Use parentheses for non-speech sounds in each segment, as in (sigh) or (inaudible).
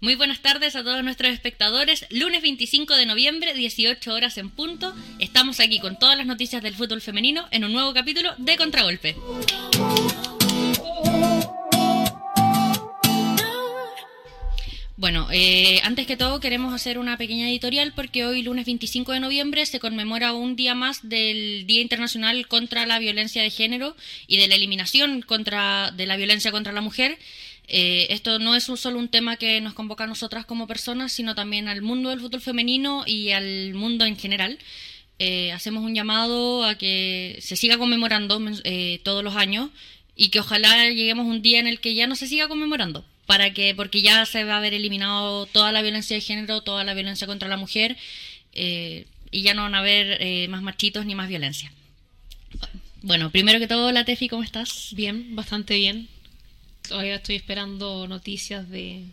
Muy buenas tardes a todos nuestros espectadores. Lunes 25 de noviembre, 18 horas en punto. Estamos aquí con todas las noticias del fútbol femenino en un nuevo capítulo de Contragolpe. Bueno, eh, antes que todo queremos hacer una pequeña editorial porque hoy, lunes 25 de noviembre, se conmemora un día más del Día Internacional contra la Violencia de Género y de la eliminación contra, de la violencia contra la mujer. Eh, esto no es solo un tema que nos convoca a nosotras como personas, sino también al mundo del fútbol femenino y al mundo en general. Eh, hacemos un llamado a que se siga conmemorando eh, todos los años y que ojalá lleguemos un día en el que ya no se siga conmemorando, para que porque ya se va a haber eliminado toda la violencia de género, toda la violencia contra la mujer y ya no van a haber más machitos ni más violencia. Bueno, primero que todo, la Tefi, ¿cómo estás? Bien, bastante bien todavía estoy esperando noticias de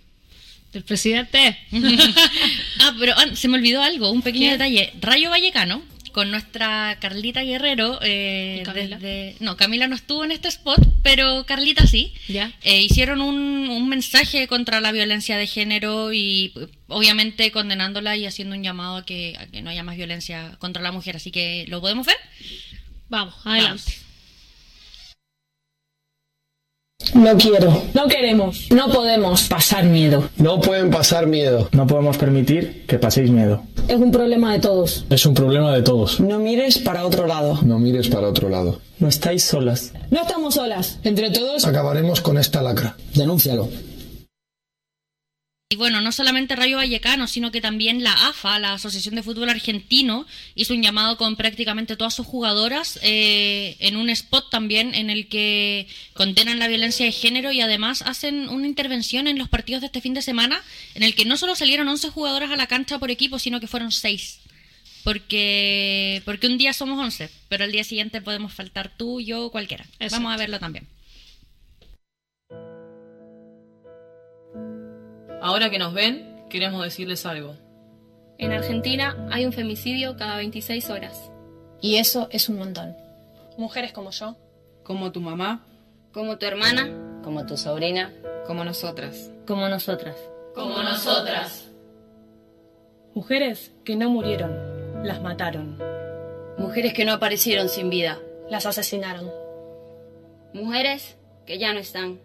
del presidente. (laughs) ah, pero ah, se me olvidó algo, un pequeño detalle. Rayo Vallecano, con nuestra Carlita Guerrero, eh, Camila? no, Camila no estuvo en este spot, pero Carlita sí. ¿Ya? Eh, hicieron un, un, mensaje contra la violencia de género y obviamente condenándola y haciendo un llamado a que, a que no haya más violencia contra la mujer. Así que, ¿lo podemos ver? Vamos, adelante. No quiero. No queremos. No podemos pasar miedo. No pueden pasar miedo. No podemos permitir que paséis miedo. Es un problema de todos. Es un problema de todos. No mires para otro lado. No mires para otro lado. No estáis solas. No estamos solas. Entre todos acabaremos con esta lacra. Denúncialo. Y bueno, no solamente Rayo Vallecano, sino que también la AFA, la Asociación de Fútbol Argentino, hizo un llamado con prácticamente todas sus jugadoras eh, en un spot también en el que condenan la violencia de género y además hacen una intervención en los partidos de este fin de semana en el que no solo salieron 11 jugadoras a la cancha por equipo, sino que fueron 6. Porque, porque un día somos 11, pero al día siguiente podemos faltar tú, yo, cualquiera. Vamos a verlo también. Ahora que nos ven, queremos decirles algo. En Argentina hay un femicidio cada 26 horas. Y eso es un montón. Mujeres como yo. Como tu mamá. Como tu hermana. Como tu sobrina. Como nosotras. Como nosotras. Como nosotras. Mujeres que no murieron, las mataron. Mujeres que no aparecieron sin vida, las asesinaron. Mujeres que ya no están.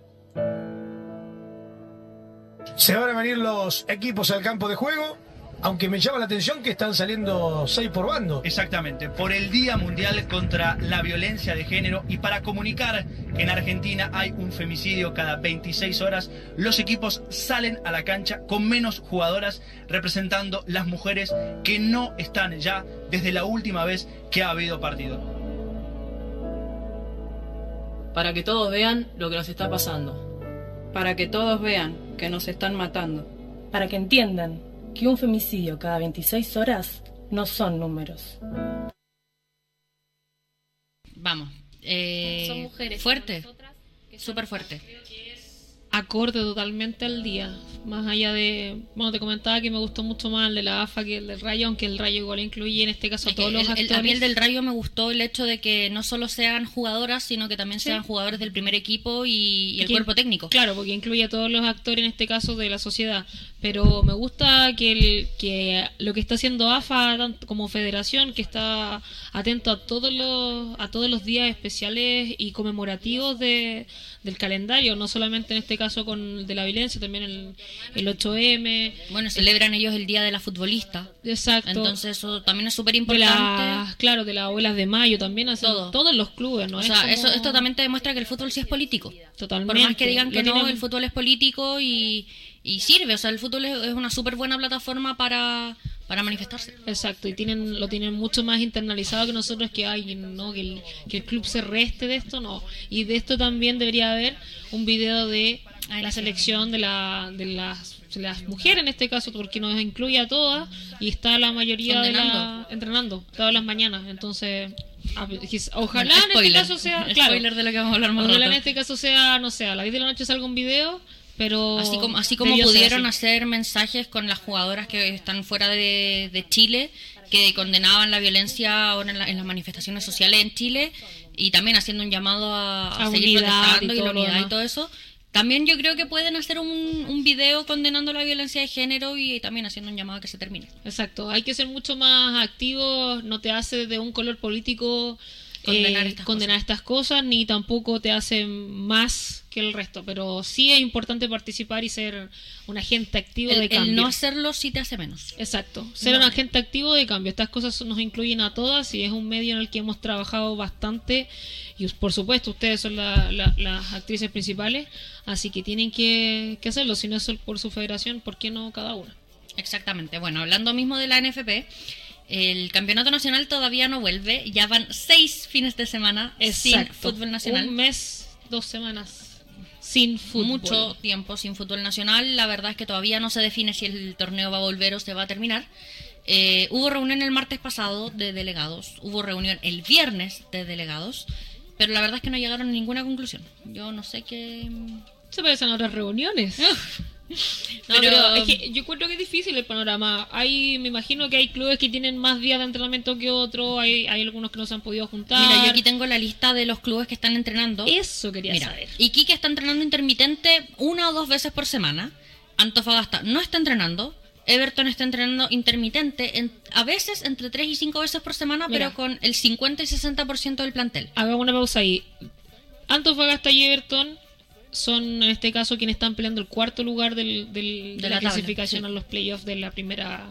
Se van a venir los equipos al campo de juego, aunque me llama la atención que están saliendo seis por bando. Exactamente, por el Día Mundial contra la Violencia de Género y para comunicar que en Argentina hay un femicidio cada 26 horas, los equipos salen a la cancha con menos jugadoras representando las mujeres que no están ya desde la última vez que ha habido partido. Para que todos vean lo que nos está pasando. Para que todos vean que nos están matando. Para que entiendan que un femicidio cada 26 horas no son números. Vamos. Eh, son mujeres. Fuerte. Súper fuerte acorde totalmente al día. Más allá de. Bueno, te comentaba que me gustó mucho más el de la AFA que el del Rayo, aunque el Rayo igual incluye en este caso a todos los actores. a mí el del Rayo me gustó el hecho de que no solo sean jugadoras, sino que también sean jugadores del primer equipo y, el cuerpo técnico. Claro, porque incluye a todos los actores en este caso de la sociedad. Pero me gusta que, el, que lo que está haciendo AFA como federación, que está atento a todos los, a todos los días especiales y conmemorativos de, del calendario, no solamente en este caso con de la violencia, también el, el 8M. Bueno, celebran ellos el Día de la Futbolista. Exacto. Entonces eso también es súper importante. claro, de las abuelas de mayo también, hacen todos los clubes, ¿no? O sea, eso, esto también te demuestra que el fútbol sí es político. Totalmente. Por más que digan que no, el fútbol es político y, y sirve, o sea, el fútbol es una súper buena plataforma para para manifestarse. Exacto, y tienen lo tienen mucho más internalizado que nosotros que hay, ¿no? Que el, que el club se reste de esto, no. Y de esto también debería haber un video de la selección de, la, de las, las mujeres en este caso, porque nos incluye a todas y está la mayoría de la, entrenando. todas las mañanas. Entonces, ojalá en este caso sea, (laughs) claro, de lo que vamos a hablar más Ojalá en este caso sea, no sé, a las 10 de la noche salga un video pero así como así como pudieron hacer mensajes con las jugadoras que están fuera de, Chile que condenaban la violencia ahora en, las manifestaciones sociales en Chile y también haciendo un llamado a, seguir protestando y, la unidad y todo eso También yo creo que pueden hacer un, un video condenando la violencia de género y también haciendo un llamado a que se termine. Exacto, hay que ser mucho más activos, no te hace de un color político Condenar eh, estas condenar estas cosas, ni tampoco te hace más que el resto, pero sí es importante participar y ser un agente activo El, de el cambio. no hacerlo sí te hace menos. Exacto, ser un agente activo de cambio. Estas cosas nos incluyen a todas y es un medio en el que hemos trabajado bastante y por supuesto ustedes son la- la- las actrices principales, así que tienen que, que hacerlo, si no es por su federación, ¿por qué no cada una? Exactamente. Bueno, hablando mismo de la NFP, el campeonato nacional todavía no vuelve. Ya van seis fines de semana sin Exacto. fútbol nacional. Un mes, dos semanas sin fútbol. Mucho tiempo sin fútbol nacional. La verdad es que todavía no se define si el torneo va a volver o se va a terminar. Eh, hubo reunión el martes pasado de delegados. Hubo reunión el viernes de delegados. Pero la verdad es que no llegaron a ninguna conclusión. Yo no sé qué. Se parecen a otras reuniones. (laughs) (laughs) No, Pero- pero, es que yo encuentro que es difícil el panorama. Hay, me imagino que hay clubes que tienen más días de entrenamiento que otros, hay, hay algunos que no se han podido juntar. Mira, yo aquí tengo la lista de los clubes que están entrenando. Eso quería Mira, saber. Iquique está entrenando intermitente una o dos veces por semana. Antofagasta no está entrenando. Everton está entrenando intermitente, en- a veces entre 3 y 5 veces por semana, Mira. pero con el 50 y 60% del plantel. Hagamos una pausa ahí. Antofagasta y Everton son en este caso quienes están peleando el cuarto lugar del, del- de, De la, la tabla, clasificación sí. a los playoffs de la primera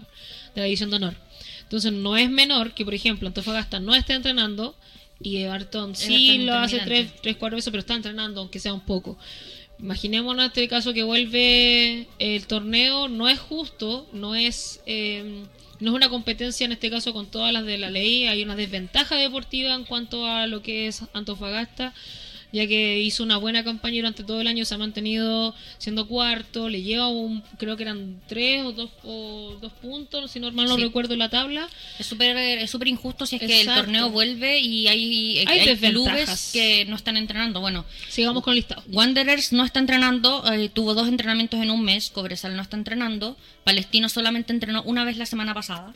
de la división de honor. Entonces no es menor que por ejemplo Antofagasta no esté entrenando y Everton sí Everton lo hace tres, tres, cuatro veces, pero está entrenando aunque sea un poco. Imaginémonos este caso que vuelve el torneo, no es justo, no es eh, no es una competencia en este caso con todas las de la ley, hay una desventaja deportiva en cuanto a lo que es Antofagasta, ya que hizo una buena campaña durante todo el año, se ha mantenido siendo cuarto, le lleva un, creo que eran tres o dos, o dos puntos, si no mal no Sí. recuerdo la tabla. Es súper es súper injusto si es que el torneo vuelve y hay, Hay hay desventajas. clubes que no están entrenando. Bueno, Sigamos con el listado. Wanderers no está entrenando, eh, tuvo dos entrenamientos en un mes, Cobresal no está entrenando, Palestino solamente entrenó una vez la semana pasada,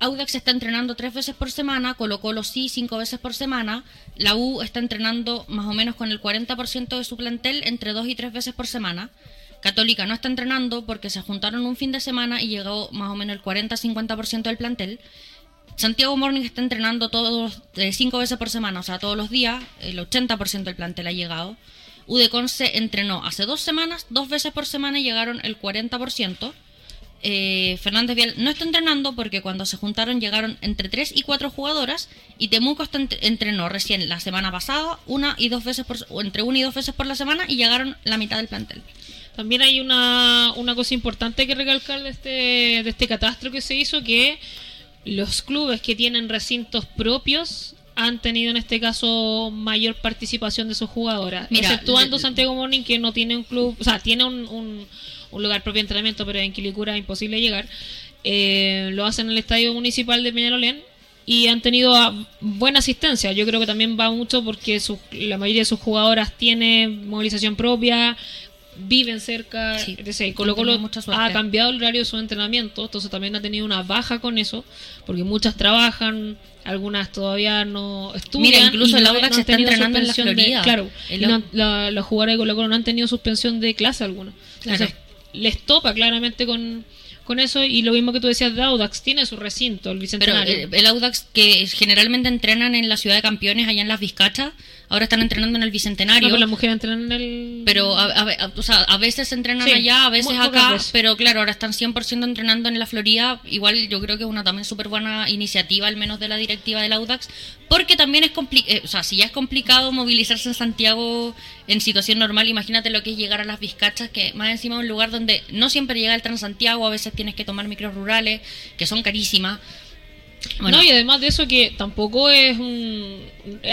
Audax está entrenando tres veces por semana, Colo Colo sí cinco veces por semana, la U está entrenando más o menos con el 40% de su plantel entre dos y tres veces por semana, Católica no está entrenando porque se juntaron un fin de semana y llegó más o menos el 40-50% del plantel, Santiago Morning está entrenando todos eh, cinco veces por semana, o sea, todos los días, el 80% del plantel ha llegado. Udecon se entrenó hace dos semanas, dos veces por semana y llegaron el 40%. Eh, Fernández Vial no está entrenando porque cuando se juntaron llegaron entre 3 y 4 jugadoras y Temuco está ent- entrenó recién la semana pasada una y dos veces por, o entre una y dos veces por la semana y llegaron la mitad del plantel. También hay una, una cosa importante que recalcar de este, de este catastro que se hizo, que los clubes que tienen recintos propios han tenido en este caso mayor participación de sus jugadoras. Mira, exceptuando Santiago Morning, que no tiene un club, o sea, tiene un, un- un lugar propio de entrenamiento, pero en Quilicura es imposible llegar. Eh, lo hacen en el estadio municipal de Peñalolén y han tenido ah, buena asistencia. Yo creo que también va mucho porque su- la mayoría de sus jugadoras tiene movilización propia, viven cerca. Sí, Colo Colo ha cambiado el horario de su entrenamiento, entonces también ha tenido una baja con eso, porque muchas trabajan, algunas todavía no estudian. Mira, incluso el no- no han está tenido entrenando en la suspensión de- Florida. claro, no la- los jugadores de Colo Colo no han tenido suspensión de clase alguna. Entonces, Claro. Les topa claramente con, con eso y lo mismo que tú decías de Audax, tiene su recinto, el Pero Bicentenario. eh, el Audax que generalmente entrenan en la ciudad de campeones allá en las Vizcachas, ahora están entrenando en el No, Bicentenario. pero las mujeres entrenan en el... Pero a, a ve- a- o sea, a veces entrenan Sí, allá, a veces acá, veces. pero claro, ahora están 100% entrenando en la Florida. Igual yo creo que es una también súper buena iniciativa, al menos de la directiva del Audax, porque también es complicado, o sea, si ya es complicado movilizarse en Santiago en situación normal, imagínate lo que es llegar a las Vizcachas, que más encima es un lugar donde no siempre llega el Transantiago, a veces tienes que tomar micros rurales, que son carísimas. Bueno, No, y además de eso que tampoco es un...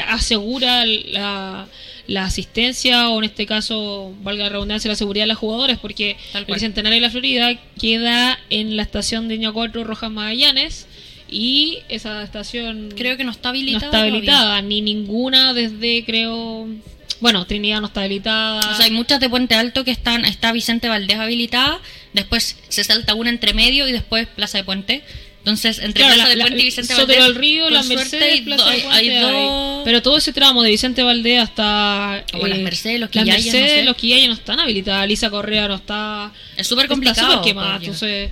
asegura la, la asistencia o en este caso, valga la redundancia, la seguridad de las jugadoras porque el. Centenario de la Florida queda en la estación de Ño 4 Rojas Magallanes y esa estación creo que no está no habilitada. está todavía. habilitada, ni ninguna desde creo... Bueno, Trinidad no está habilitada. O sea, hay muchas de Puente Alto que están, está Vicente Valdés habilitada, después se salta una entre medio y después Plaza de Puente. Entonces, entre Claro, Plaza la- Puente y Vicente Sotero Valdés, del Río, la Mercedes, Plaza do- hay Puente, hay. Pero todo ese tramo de Vicente Valdés hasta. Como las Mercedes, los las Quillayes, no sé. los Quillayes no están habilitadas. Lisa Correa no está. Es súper está complicado, súper quemada, entonces.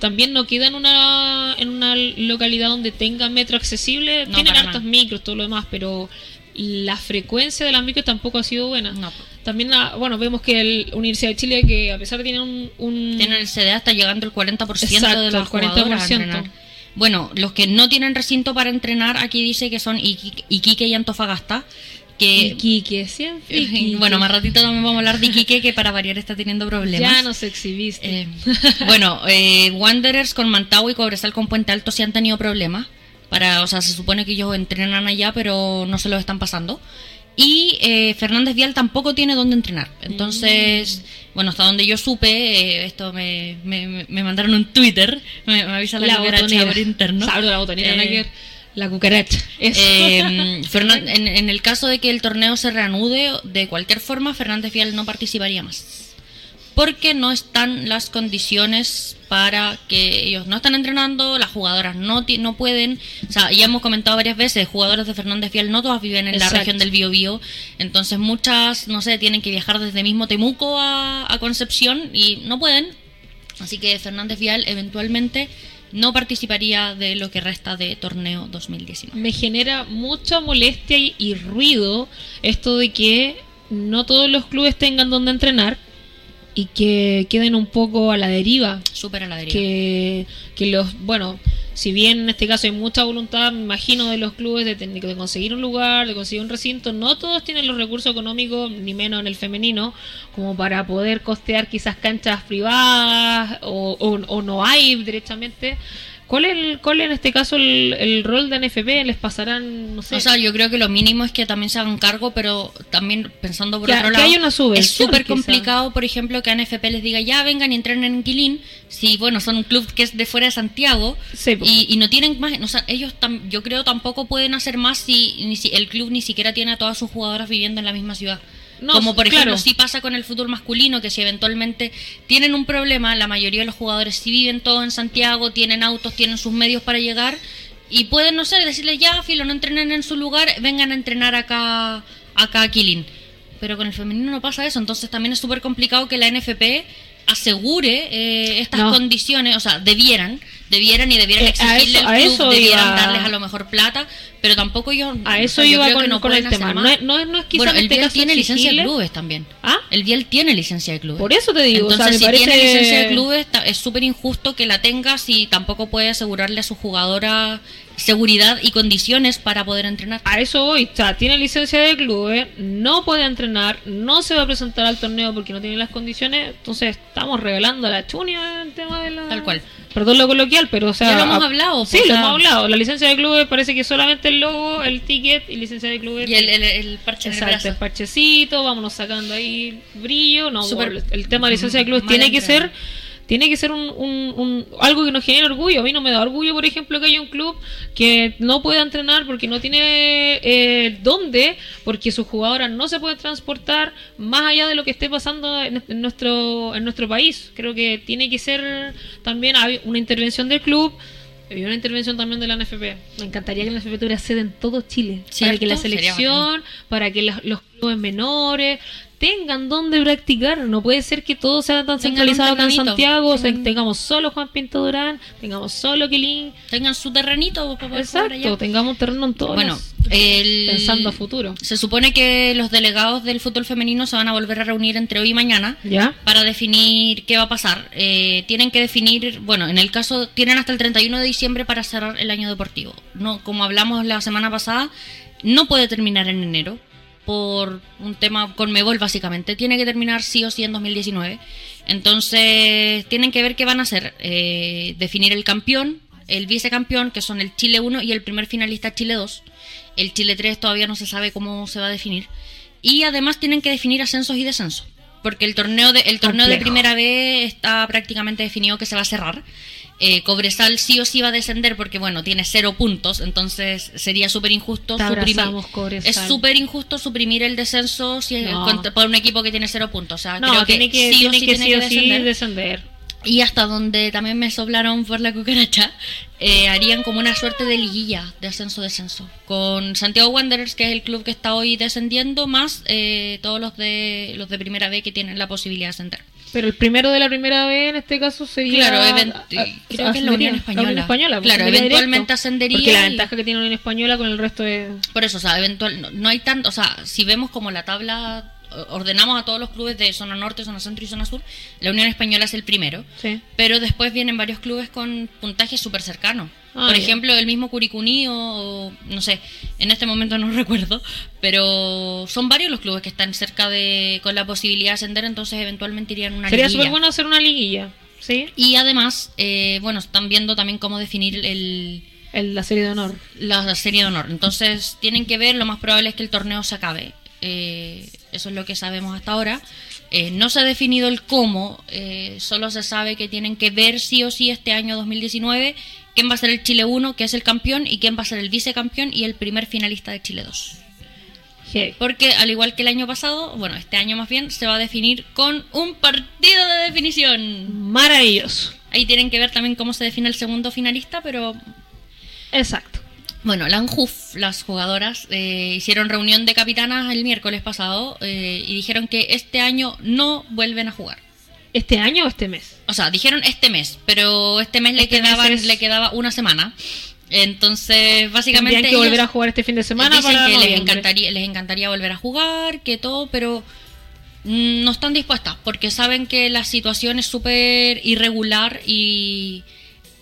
También no queda en una, en una localidad donde tenga metro accesible. No, Tienen nada. micros, todo lo demás, pero la frecuencia de las micros tampoco ha sido buena. No. También, la- bueno, vemos que el Universidad de Chile, que a pesar de tener un. un Tienen el CDA hasta llegando el 40% Exacto, de a 40%. entrenar. Bueno, los que no tienen recinto para entrenar, aquí dice que son Iqui- Iquique y Antofagasta. Que, Iquique, siempre (laughs) Iquique. Bueno, más ratito también vamos a hablar de Iquique, que para variar está teniendo problemas. Ya nos exhibiste. Eh, bueno, eh, Wanderers con Mantagua y Cobresal con Puente Alto sí han tenido problemas. Para, o sea, se supone que ellos entrenan allá, pero no se los están pasando. Y eh, Fernández Vial tampoco tiene dónde entrenar. Entonces, bueno, hasta donde yo supe, eh, esto me, me, me mandaron un Twitter, me, me avisa la, La cucaracha botonera. por interno. Sabro, la botonera, Eh. La cucaracha. Eh, (laughs) Fernan- en, en el caso de que el torneo se reanude, de cualquier forma, Fernández Vial no participaría más. Porque no están las condiciones para que ellos no están entrenando, las jugadoras no, no pueden. O sea, ya hemos comentado varias veces, jugadores de Fernández Vial no todas viven en Exacto. la región del Biobío. Entonces muchas, no sé, tienen que viajar desde mismo Temuco a, a Concepción y no pueden. Así que Fernández Vial eventualmente no participaría de lo que resta de torneo 2019. me genera mucha molestia y, y ruido esto de que no todos los clubes tengan donde entrenar y que queden un poco a la deriva. Súper a la deriva. Que, que los, bueno, si bien en este caso hay mucha voluntad, me imagino, de los clubes de, de conseguir un lugar, de conseguir un recinto, no todos tienen los recursos económicos, ni menos en el femenino, como para poder costear quizás canchas privadas o, o- o no hay directamente. ¿Cuál es, el, cuál es en este caso el, el rol de NFP? ¿Les pasarán, no sé? O sea, yo creo que lo mínimo es que también se hagan cargo, pero también pensando por Que- otro que lado, haya una es súper complicado, por ejemplo, que a NFP les diga ya vengan y entrenen en Quilín, si bueno, son un club que es de fuera de Santiago y, y no tienen más, o sea, ellos tam- yo creo tampoco pueden hacer más si, ni si el club ni siquiera tiene a todas sus jugadoras viviendo en la misma ciudad. No, Como por claro. ejemplo, sí pasa con el fútbol masculino, que si eventualmente tienen un problema, la mayoría de los jugadores sí viven todos en Santiago, tienen autos, tienen sus medios para llegar y pueden, no sé, decirles ya, filo, no entrenen en su lugar, vengan a entrenar acá, acá a Quilín. Pero con el femenino no pasa eso, entonces también es súper complicado que la NFP asegure eh, estas No. condiciones, o sea, debieran, debieran y debieran Eh, a exigirle eso- al a club, debieran iba- darles a lo mejor plata, pero tampoco ellos... A eso o sea, yo iba con, no con el tema. No es, no, es, no es quizá Bueno, en el este Biel caso tiene licencia de clubes también. ¿Ah? El Biel tiene licencia de clubes. Por eso te digo, o sea, Entonces, si tiene licencia de clubes, es súper injusto que la tenga si tampoco puede asegurarle a su jugadora seguridad y condiciones para poder entrenar. A eso voy, o sea, tiene licencia de clubes, no puede entrenar, no se va a presentar al torneo porque no tiene las condiciones, entonces estamos regalando la chunia el tema de la... Tal cual. Perdón lo coloquial, pero o sea... Ya lo hemos a- hablado, Sí, lo o sea- hemos hablado. La licencia de clubes parece que solamente el logo, el ticket y licencia de clubes. Y el, el, el parche en el Exacto, brazo. el parchecito, vámonos sacando ahí brillo. No, el, tema de licencia de clubes mal tiene que ser tiene que ser un, un- un- algo que nos genere orgullo. A mí no me da orgullo, por ejemplo, que haya un club que no pueda entrenar porque no tiene eh, dónde, porque sus jugadoras no se pueden transportar más allá de lo que esté pasando en, en nuestro en nuestro país. Creo que tiene que ser también una intervención del club. Y una intervención también de la NFP. Me encantaría que la NFP tuviera sede en todo Chile. Para ¿Cierto? que la selección, para que las- los clubes menores tengan donde practicar. No puede ser que todo sea tan Tengan centralizado acá en. Santiago. o sea, Tengan- tengamos solo Juan Pinto Durán, tengamos solo Quilín. Tengan su terrenito. Exacto, tengamos terreno en todo. Bueno, el- pensando a futuro. Se supone que los delegados del fútbol femenino se van a volver a reunir entre hoy y mañana ¿Ya? para definir qué va a pasar. Eh, tienen que definir, bueno, en el caso, tienen hasta el 31 de diciembre para cerrar el año deportivo. No, como hablamos la semana pasada, no puede terminar en enero por un tema con Mebol básicamente. Tiene que terminar sí o sí en 2019. Entonces, tienen que ver qué van a hacer. Eh, definir el campeón, el vicecampeón, que son el Chile 1 y el primer finalista Chile 2. El Chile 3 todavía no se sabe cómo se va a definir. Y además tienen que definir ascensos y descensos. Porque el torneo de, el torneo de primera B está prácticamente definido que se va a cerrar. Eh, Cobresal sí o sí va a descender porque, bueno, tiene cero puntos, entonces sería súper injusto Te suprimir. Cobresal. Es súper injusto suprimir el descenso si es No. contra- por un equipo que tiene cero puntos. O sea, No, creo tiene que, sí o sí que tiene sí que o sí descender. descender. y hasta donde también me soplaron por la cucaracha, eh, harían como una suerte de liguilla de ascenso-descenso. Con Santiago Wanderers, que es el club que está hoy descendiendo, más eh, todos los de, los de primera B que tienen la posibilidad de ascender. Pero el primero de la primera B en este caso sería. Claro, a- creo que es la Unión Española. La Unión Española, pues, claro, eventualmente directo. ascendería. Porque la ventaja que tiene la Unión Española con el resto de. Por eso, o sea, eventual, no, no hay tanto, o sea, si vemos como la tabla, ordenamos a todos los clubes de zona norte, zona centro y zona sur, la Unión Española es el primero, Sí. pero después vienen varios clubes con puntajes súper cercanos. Ah, Por ejemplo, el mismo Curicuní o, o, no sé, en este momento no (laughs) recuerdo, pero son varios los clubes que están cerca de, con la posibilidad de ascender, entonces eventualmente irían a una Sería liguilla. súper bueno hacer una liguilla. ¿Sí? Y además, eh, bueno, están viendo también cómo definir el, El- la serie de honor. la, la serie de honor. Entonces, tienen que ver, lo más probable es que el torneo se acabe. Eh, eso es lo que sabemos hasta ahora. Eh, no se ha definido el cómo, eh, solo se sabe que tienen que ver sí o sí este año 2019 quién va a ser el Chile 1, que es el campeón, y quién va a ser el vicecampeón y el primer finalista de Chile 2. Hey. Porque al igual que el año pasado, bueno, este año más bien, se va a definir con un partido de definición. Maravilloso. Ahí tienen que ver también cómo se define el segundo finalista, pero Exacto. Bueno, la ANJUF, las jugadoras, eh, hicieron reunión de capitanas el miércoles pasado eh, y dijeron que este año no vuelven a jugar. ¿Este año o este mes? O sea, dijeron este mes, pero este mes le, Este quedaban, mes es- le quedaba una semana. Entonces, básicamente... Tendrían que volver a jugar este fin de semana dicen para que les encantaría, les encantaría volver a jugar, que todo, pero mm, no están dispuestas porque saben que la situación es súper irregular y,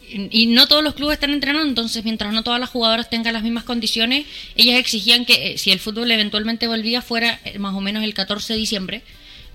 y no todos los clubes están entrenando, entonces mientras no todas las jugadoras tengan las mismas condiciones, ellas exigían que eh, si el fútbol eventualmente volvía fuera eh, más o menos el 14 de diciembre,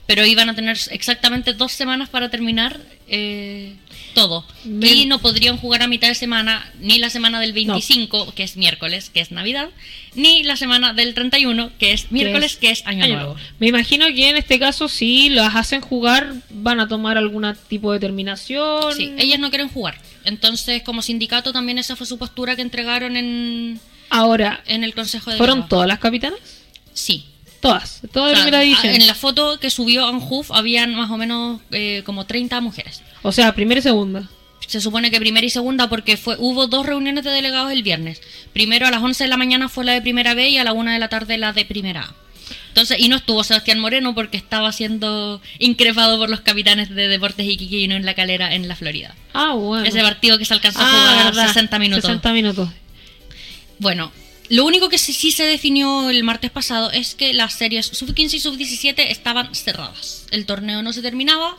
pero iban a tener exactamente dos semanas para terminar eh, todo. Y no podrían jugar a mitad de semana, ni la semana del 25, que es miércoles, que es Navidad, ni la semana del 31, que es miércoles, que es, Año, Nuevo. Me imagino que en este caso, si las hacen jugar, van a tomar algún tipo de determinación. Sí, ellas no quieren jugar. Entonces, como sindicato, también esa fue su postura que entregaron en, Ahora, en el Consejo de ¿fueron todas las capitanas? Sí. Todas, toda O sea, división. En la foto que subió Anjuf habían más o menos eh, como 30 mujeres. O sea, primera y segunda. Se supone que primera y segunda porque fue hubo dos reuniones de delegados el viernes. Primero a las 11 de la mañana fue la de primera B y a la 1 de la tarde la de primera A. Entonces, y no estuvo Sebastián Moreno porque estaba siendo increpado por los capitanes de Deportes Iquique y no en la calera en la Florida. Ah, bueno. Ese partido que se alcanzó a Ah, jugar verdad. 60 minutos. 60 minutos. Bueno, lo único que sí, sí se definió el martes pasado es que las series sub-15 y sub-17 estaban cerradas. El torneo no se terminaba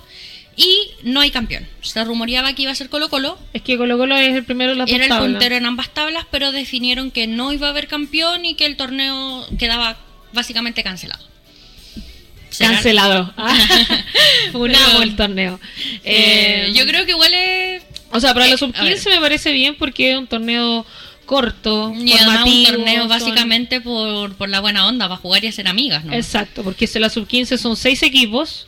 y no hay campeón. Se rumoreaba que iba a ser Colo Colo. Es que Colo Colo es el primero de las Era dos el tablas. puntero en ambas tablas, pero definieron que no iba a haber campeón y que el torneo quedaba básicamente cancelado. Cancelado. (laughs) Ah, (laughs) Funado Pero, el torneo. Eh, Eh, yo creo que igual es... O sea, para eh, los a sub-15 ver. me parece bien porque es un torneo corto, Y además un torneo son- básicamente por, por la buena onda, para jugar y hacer amigas, ¿no? Exacto, porque la sub-15 son seis equipos,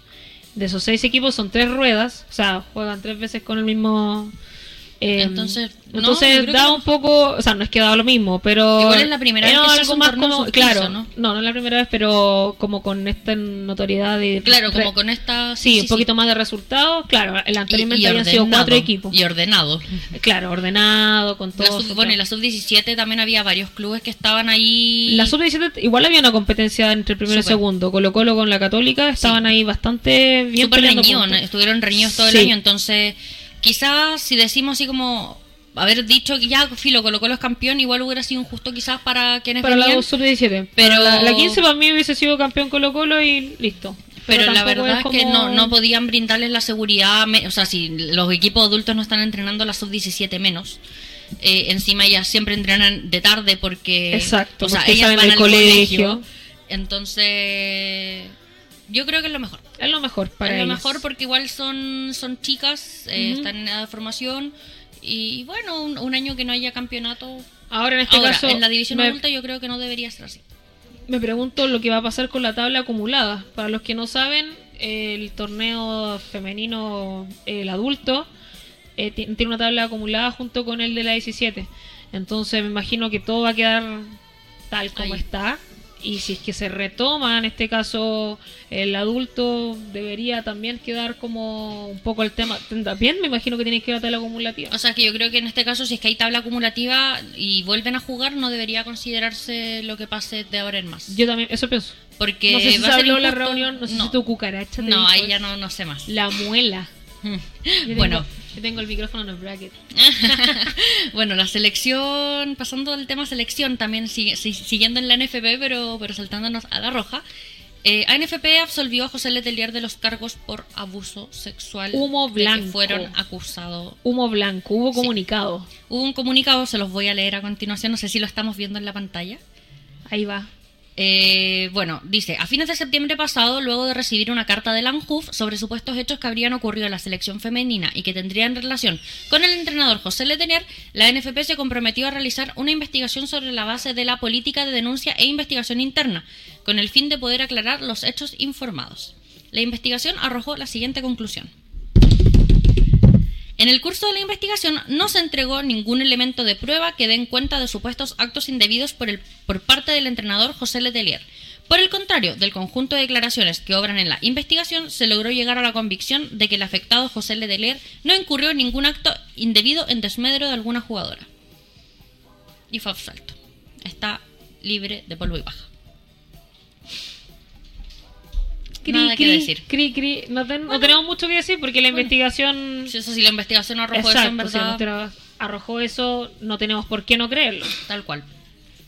de esos seis equipos son tres ruedas, o sea, juegan tres veces con el mismo... eh, Entonces, no, entonces da un poco, o sea, no es que da lo mismo, pero Igual es la primera vez que se algo un más como, sub-15, claro, ¿no? no, no es la primera vez, pero como con esta notoriedad de Claro, re- como con esta... sí, un poquito más de resultados, claro, el anteriormente habían sido cuatro equipos, Y ordenado. (laughs) claro, ordenado, con La todo. sub- bueno, y la sub-17 también había varios clubes que estaban ahí. La sub-17 igual había una competencia entre el primero y Súper. segundo. Colo Colo con la Católica estaban ahí bastante bien Súper reñidos, estuvieron reñidos todo el año. Entonces, quizás si decimos así como haber dicho que ya Filo Colo Colo es campeón, igual hubiera sido injusto quizás para quienes Para la venían. sub-17. Pero- la, la 15 para mí hubiese sido campeón Colo Colo y listo. Pero, la verdad es, que no, no podían brindarles la seguridad. O sea, si los equipos adultos no están entrenando, la sub-17 menos. Eh, encima ellas siempre entrenan de tarde porque. Exacto, o sea, porque ellas van al colegio. Entonces. Yo creo que es lo mejor. Es lo mejor para es lo ellas. mejor porque igual son, son chicas, eh, están en edad de formación. Y bueno, un, un año que no haya campeonato. Ahora en este Ahora, caso en la división me, adulta yo creo que no debería ser así. me pregunto lo que va a pasar con la tabla acumulada. Para los que no saben, el torneo femenino, el adulto, eh, ti- tiene una tabla acumulada junto con el de la 17. Entonces me imagino que todo va a quedar tal como Ahí. está. Y si es que se retoma, en este caso el adulto debería también quedar como un poco el tema. También me imagino que tiene que ir a tabla acumulativa. O sea que yo creo que en este caso, si es que hay tabla acumulativa y vuelven a jugar, no debería considerarse lo que pase de ahora en más. Yo también, eso pienso. Porque no sé si va se habló la reunión, no sé No. si tu cucaracha. te No, ahí ya no, no sé más. La muela. (laughs) Bueno. tengo- tengo el micrófono en el bracket. (laughs) (laughs) bueno, la selección, pasando al tema selección, también si- siguiendo en la NFP, pero, pero saltándonos a la roja. Eh, ANFP absolvió a José Letelier de los cargos por abuso sexual Humo de que blanco. fueron acusados. Humo blanco, hubo comunicado. Hubo un comunicado, se los voy a leer a continuación, no sé si lo estamos viendo en la pantalla. Ahí va. Eh, bueno, dice, a fines de septiembre pasado, luego de recibir una carta de la ANJUF sobre supuestos hechos que habrían ocurrido en la selección femenina y que tendrían relación con el entrenador José Letelier, la NFP se comprometió a realizar una investigación sobre la base de la política de denuncia e investigación interna, con el fin de poder aclarar los hechos informados. La investigación arrojó la siguiente conclusión. En el curso de la investigación no se entregó ningún elemento de prueba que den cuenta de supuestos actos indebidos por, parte del entrenador José Letelier. Por el contrario, del conjunto de declaraciones que obran en la investigación, se logró llegar a la convicción de que el afectado José Letelier no incurrió en ningún acto indebido en desmedro de alguna jugadora. Y fue absuelto. Está libre de polvo y paja. Cri, Nada que cri, decir. cri, cri. No, ten- no tenemos mucho que decir porque la investigación. Sí, eso sí, la investigación arrojó eso, en Exacto, si la verdad. investigación arrojó eso, no tenemos por qué no creerlo. Tal cual.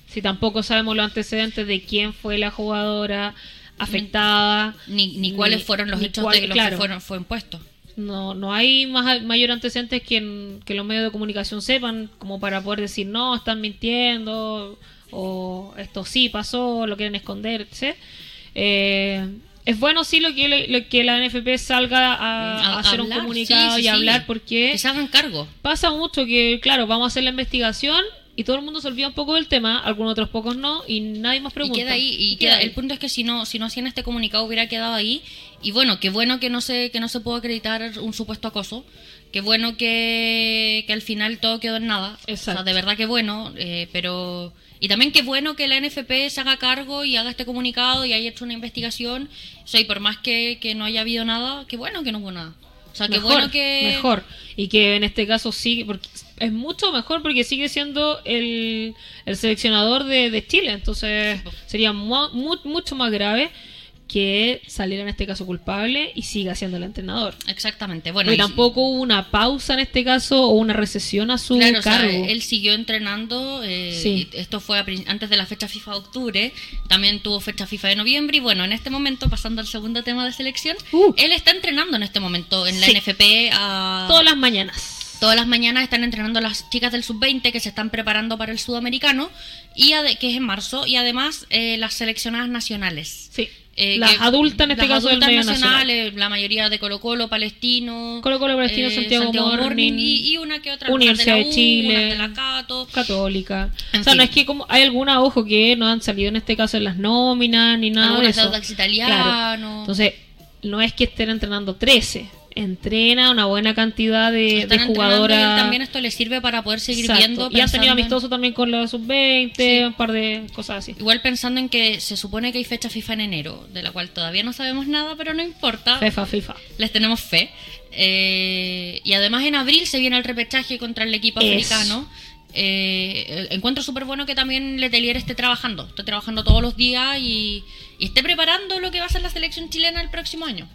Si tampoco sabemos los antecedentes de quién fue la jugadora afectada. Ni, ni cuáles fueron los hechos cuál- de los claro. que fueron, fue impuesto. No, no hay más, mayor antecedentes que, en- que los medios de comunicación sepan, como para poder decir, no, están mintiendo, o esto sí pasó, lo quieren esconder, etc. Eh, es bueno sí lo que, lo que la NFP salga a, A- a hacer hablar, un comunicado sí, sí, y sí. hablar porque Que se hagan cargo. pasa mucho que, claro, vamos a hacer la investigación y todo el mundo se olvida un poco del tema, algunos otros pocos no, y nadie más Y pregunta. queda ahí, y queda, el punto es que si no, si no hacían este comunicado hubiera quedado ahí, y bueno, qué bueno que no se, que no se pudo acreditar un supuesto acoso, qué bueno que, que al final todo quedó en nada, o sea, de verdad que bueno, eh, pero y también qué bueno que la NFP se haga cargo y haga este comunicado y haya hecho una investigación, o sea, y por más que, que no haya habido nada, qué bueno que no hubo nada. O sea, qué mejor, bueno que... mejor. Y que en este caso sigue, porque es mucho mejor porque sigue siendo el, el seleccionador de, de Chile. Entonces sería mu- mu- mucho más grave que saliera en este caso culpable y siga siendo el entrenador. Exactamente. Bueno, y tampoco hubo una pausa en este caso o una recesión a su Claro, o sea, cargo. él siguió entrenando. eh, Sí. Esto fue antes de la fecha FIFA de octubre. También tuvo fecha FIFA de noviembre. Y bueno, en este momento, pasando al segundo tema de selección, él está entrenando en este momento en la Uh. Sí. NFP. a- Todas las mañanas. Todas las mañanas están entrenando las chicas del sub-20 que se están preparando para el sudamericano, y que es en marzo, y además eh, las seleccionadas nacionales. Sí. Eh, Las adultas en este las caso del adultas medio nacionales, la mayoría de Colo Colo, Palestino, Colo Colo, Palestino, Santiago Morning, y, y una que otra Universidad de la U, Chile. unas de la Cato. Católica. En o sea, fin. no es que como hay alguna, ojo, que no han salido en este caso en las nóminas ni nada de Algunas de eso. Italiano. Claro. Entonces, no es que estén entrenando 13. Entrena una buena cantidad de, de jugadoras. también esto les sirve para poder seguir Exacto. viendo. Y han tenido en- amistoso también con la sub-20, un par de cosas así. Igual pensando en que se supone que hay fecha FIFA en enero, de la cual todavía no sabemos nada, pero no importa. FIFA, FIFA. Les tenemos fe. Eh, y además en abril se viene el repechaje contra el equipo Eso. africano. Eh, encuentro súper bueno que también Letelier esté trabajando. Esté trabajando todos los días y, y esté preparando lo que va a ser la selección chilena el próximo año.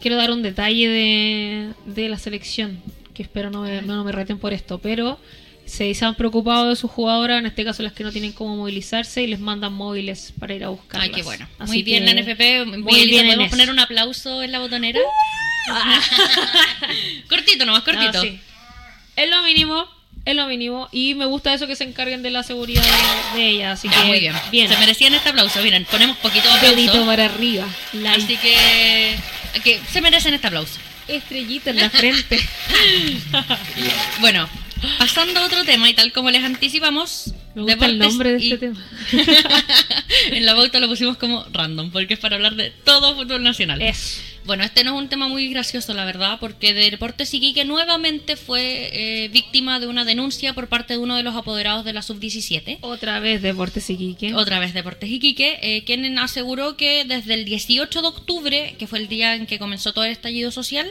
Quiero dar un detalle de, de la selección, que espero no me, no me reten por esto, pero se, se han preocupado de sus jugadoras, en este caso las que no tienen cómo movilizarse, y les mandan móviles para ir a buscarlas. Ay, qué bueno. Así Muy bien, la NFP. muy bien en ¿podemos poner un aplauso en la botonera? (laughs) (laughs) cortito nomás, cortito. No, sí. Es lo mínimo, es lo mínimo. Y me gusta eso que se encarguen de la seguridad de, de ella. Así Ya, que muy bien. Se merecían este aplauso. Miren, ponemos poquito Dedito aplauso. para arriba. Like. Así que, que se merecen este aplauso. Estrellita en la frente. (laughs) Bueno, pasando a otro tema y tal como les anticipamos. Me gusta el deportes nombre de y- este tema. (laughs) en la pauta lo pusimos como random porque es para hablar de todo fútbol nacional. Es. Bueno, este no es un tema muy gracioso, la verdad, porque Deportes Iquique nuevamente fue eh, víctima de una denuncia por parte de uno de los apoderados de la Sub-17. Otra vez Deportes Iquique. Otra vez Deportes Iquique, eh, quien aseguró que desde el 18 de octubre, que fue el día en que comenzó todo el estallido social,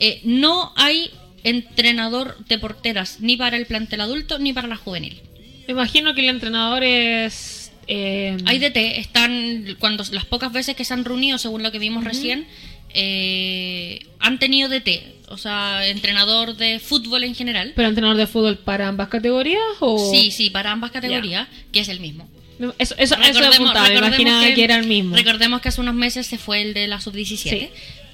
eh, no hay entrenador de porteras ni para el plantel adulto ni para la juvenil. Me imagino que el entrenador es... Eh, Hay DT, están cuando las pocas veces que se han reunido, según lo que vimos recién, eh, han tenido DT, o sea, entrenador de fútbol en general. ¿Pero entrenador de fútbol para ambas categorías o...? Sí, sí, para ambas categorías, que es el mismo. Eso, eso, eso apuntaba, me imaginaba que, que, era el mismo. Recordemos que hace unos meses se fue el de la sub-17. Sí.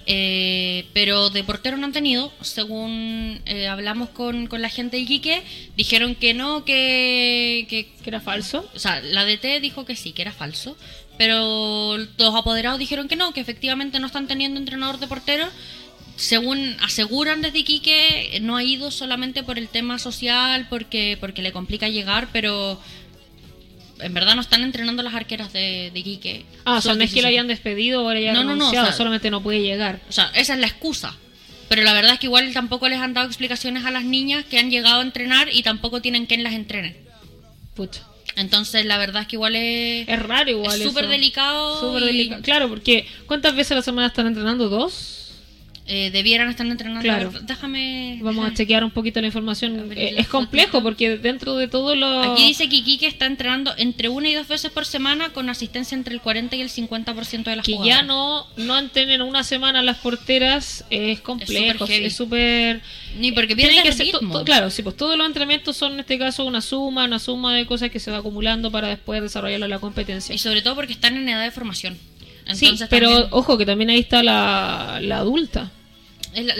Eh, pero de portero no han tenido, según eh, hablamos con, con, la gente de Iquique, dijeron que no, que, que, que, era falso. O sea, la DT dijo que sí, que era falso, pero los apoderados dijeron que no, que efectivamente no están teniendo entrenador de portero. Según aseguran desde Iquique, no ha ido solamente por el tema social, porque, porque le complica llegar, pero en verdad no están entrenando las arqueras de, de Quique. Ah, o sea, no es que lo hayan despedido o hayan no, no, no, o sea, solamente no puede llegar. O sea, esa es la excusa. Pero la verdad es que igual tampoco les han dado explicaciones a las niñas que han llegado a entrenar y tampoco tienen quien las entrene. Pucha. Entonces, la verdad es que igual es. Es raro, igual. Es súper delicado. Súper y... delicado. Claro, porque ¿cuántas veces a la semana están entrenando? ¿Dos? Eh, debieran estar entrenando. Claro. Déjame. Vamos a chequear un poquito la información. Eh, es complejo porque dentro de todo lo. Aquí dice que Iquique está entrenando entre una y dos veces por semana con asistencia entre el 40 y el 50% de las Que jugadoras. ya no, no entrenen una semana las porteras es complejo. Es súper. Ni porque Tiene pierden que ser Claro, sí, pues todos los entrenamientos son en este caso una suma, una suma de cosas que se va acumulando para después desarrollarlo en la competencia. Y sobre todo porque están en edad de formación. Sí, pero también- ojo que también ahí está la, la adulta.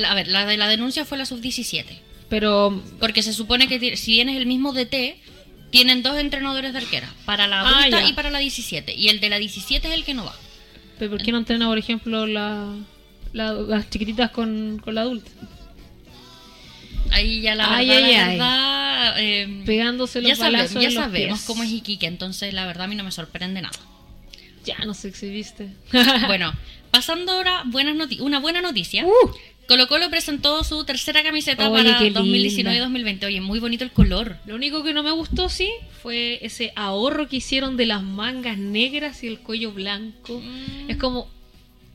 a ver, la de la denuncia fue la sub-17. Pero Porque se supone que si bien es el mismo DT, tienen dos entrenadores de arquera. Para la Ah, adulta y para la 17. Y el de la 17 es el que no va. ¿Pero ¿Por qué no entrena, por ejemplo, la, la- las chiquititas con, con la adulta? Ahí ya la Ay, verdad, ay, la ay. verdad, eh, Pegándose los ya balazos ya sabemos cómo es Iquique, entonces la verdad a mí no me sorprende nada. Ya nos exhibiste. (laughs) bueno, pasando ahora buenas una buena noticia. Colo Colo presentó su tercera camiseta Uh. Oye, para qué 2019 y 2020. Oye, muy bonito el color. Lo único que no me gustó, sí, fue ese ahorro que hicieron de las mangas negras y el cuello blanco. Es como...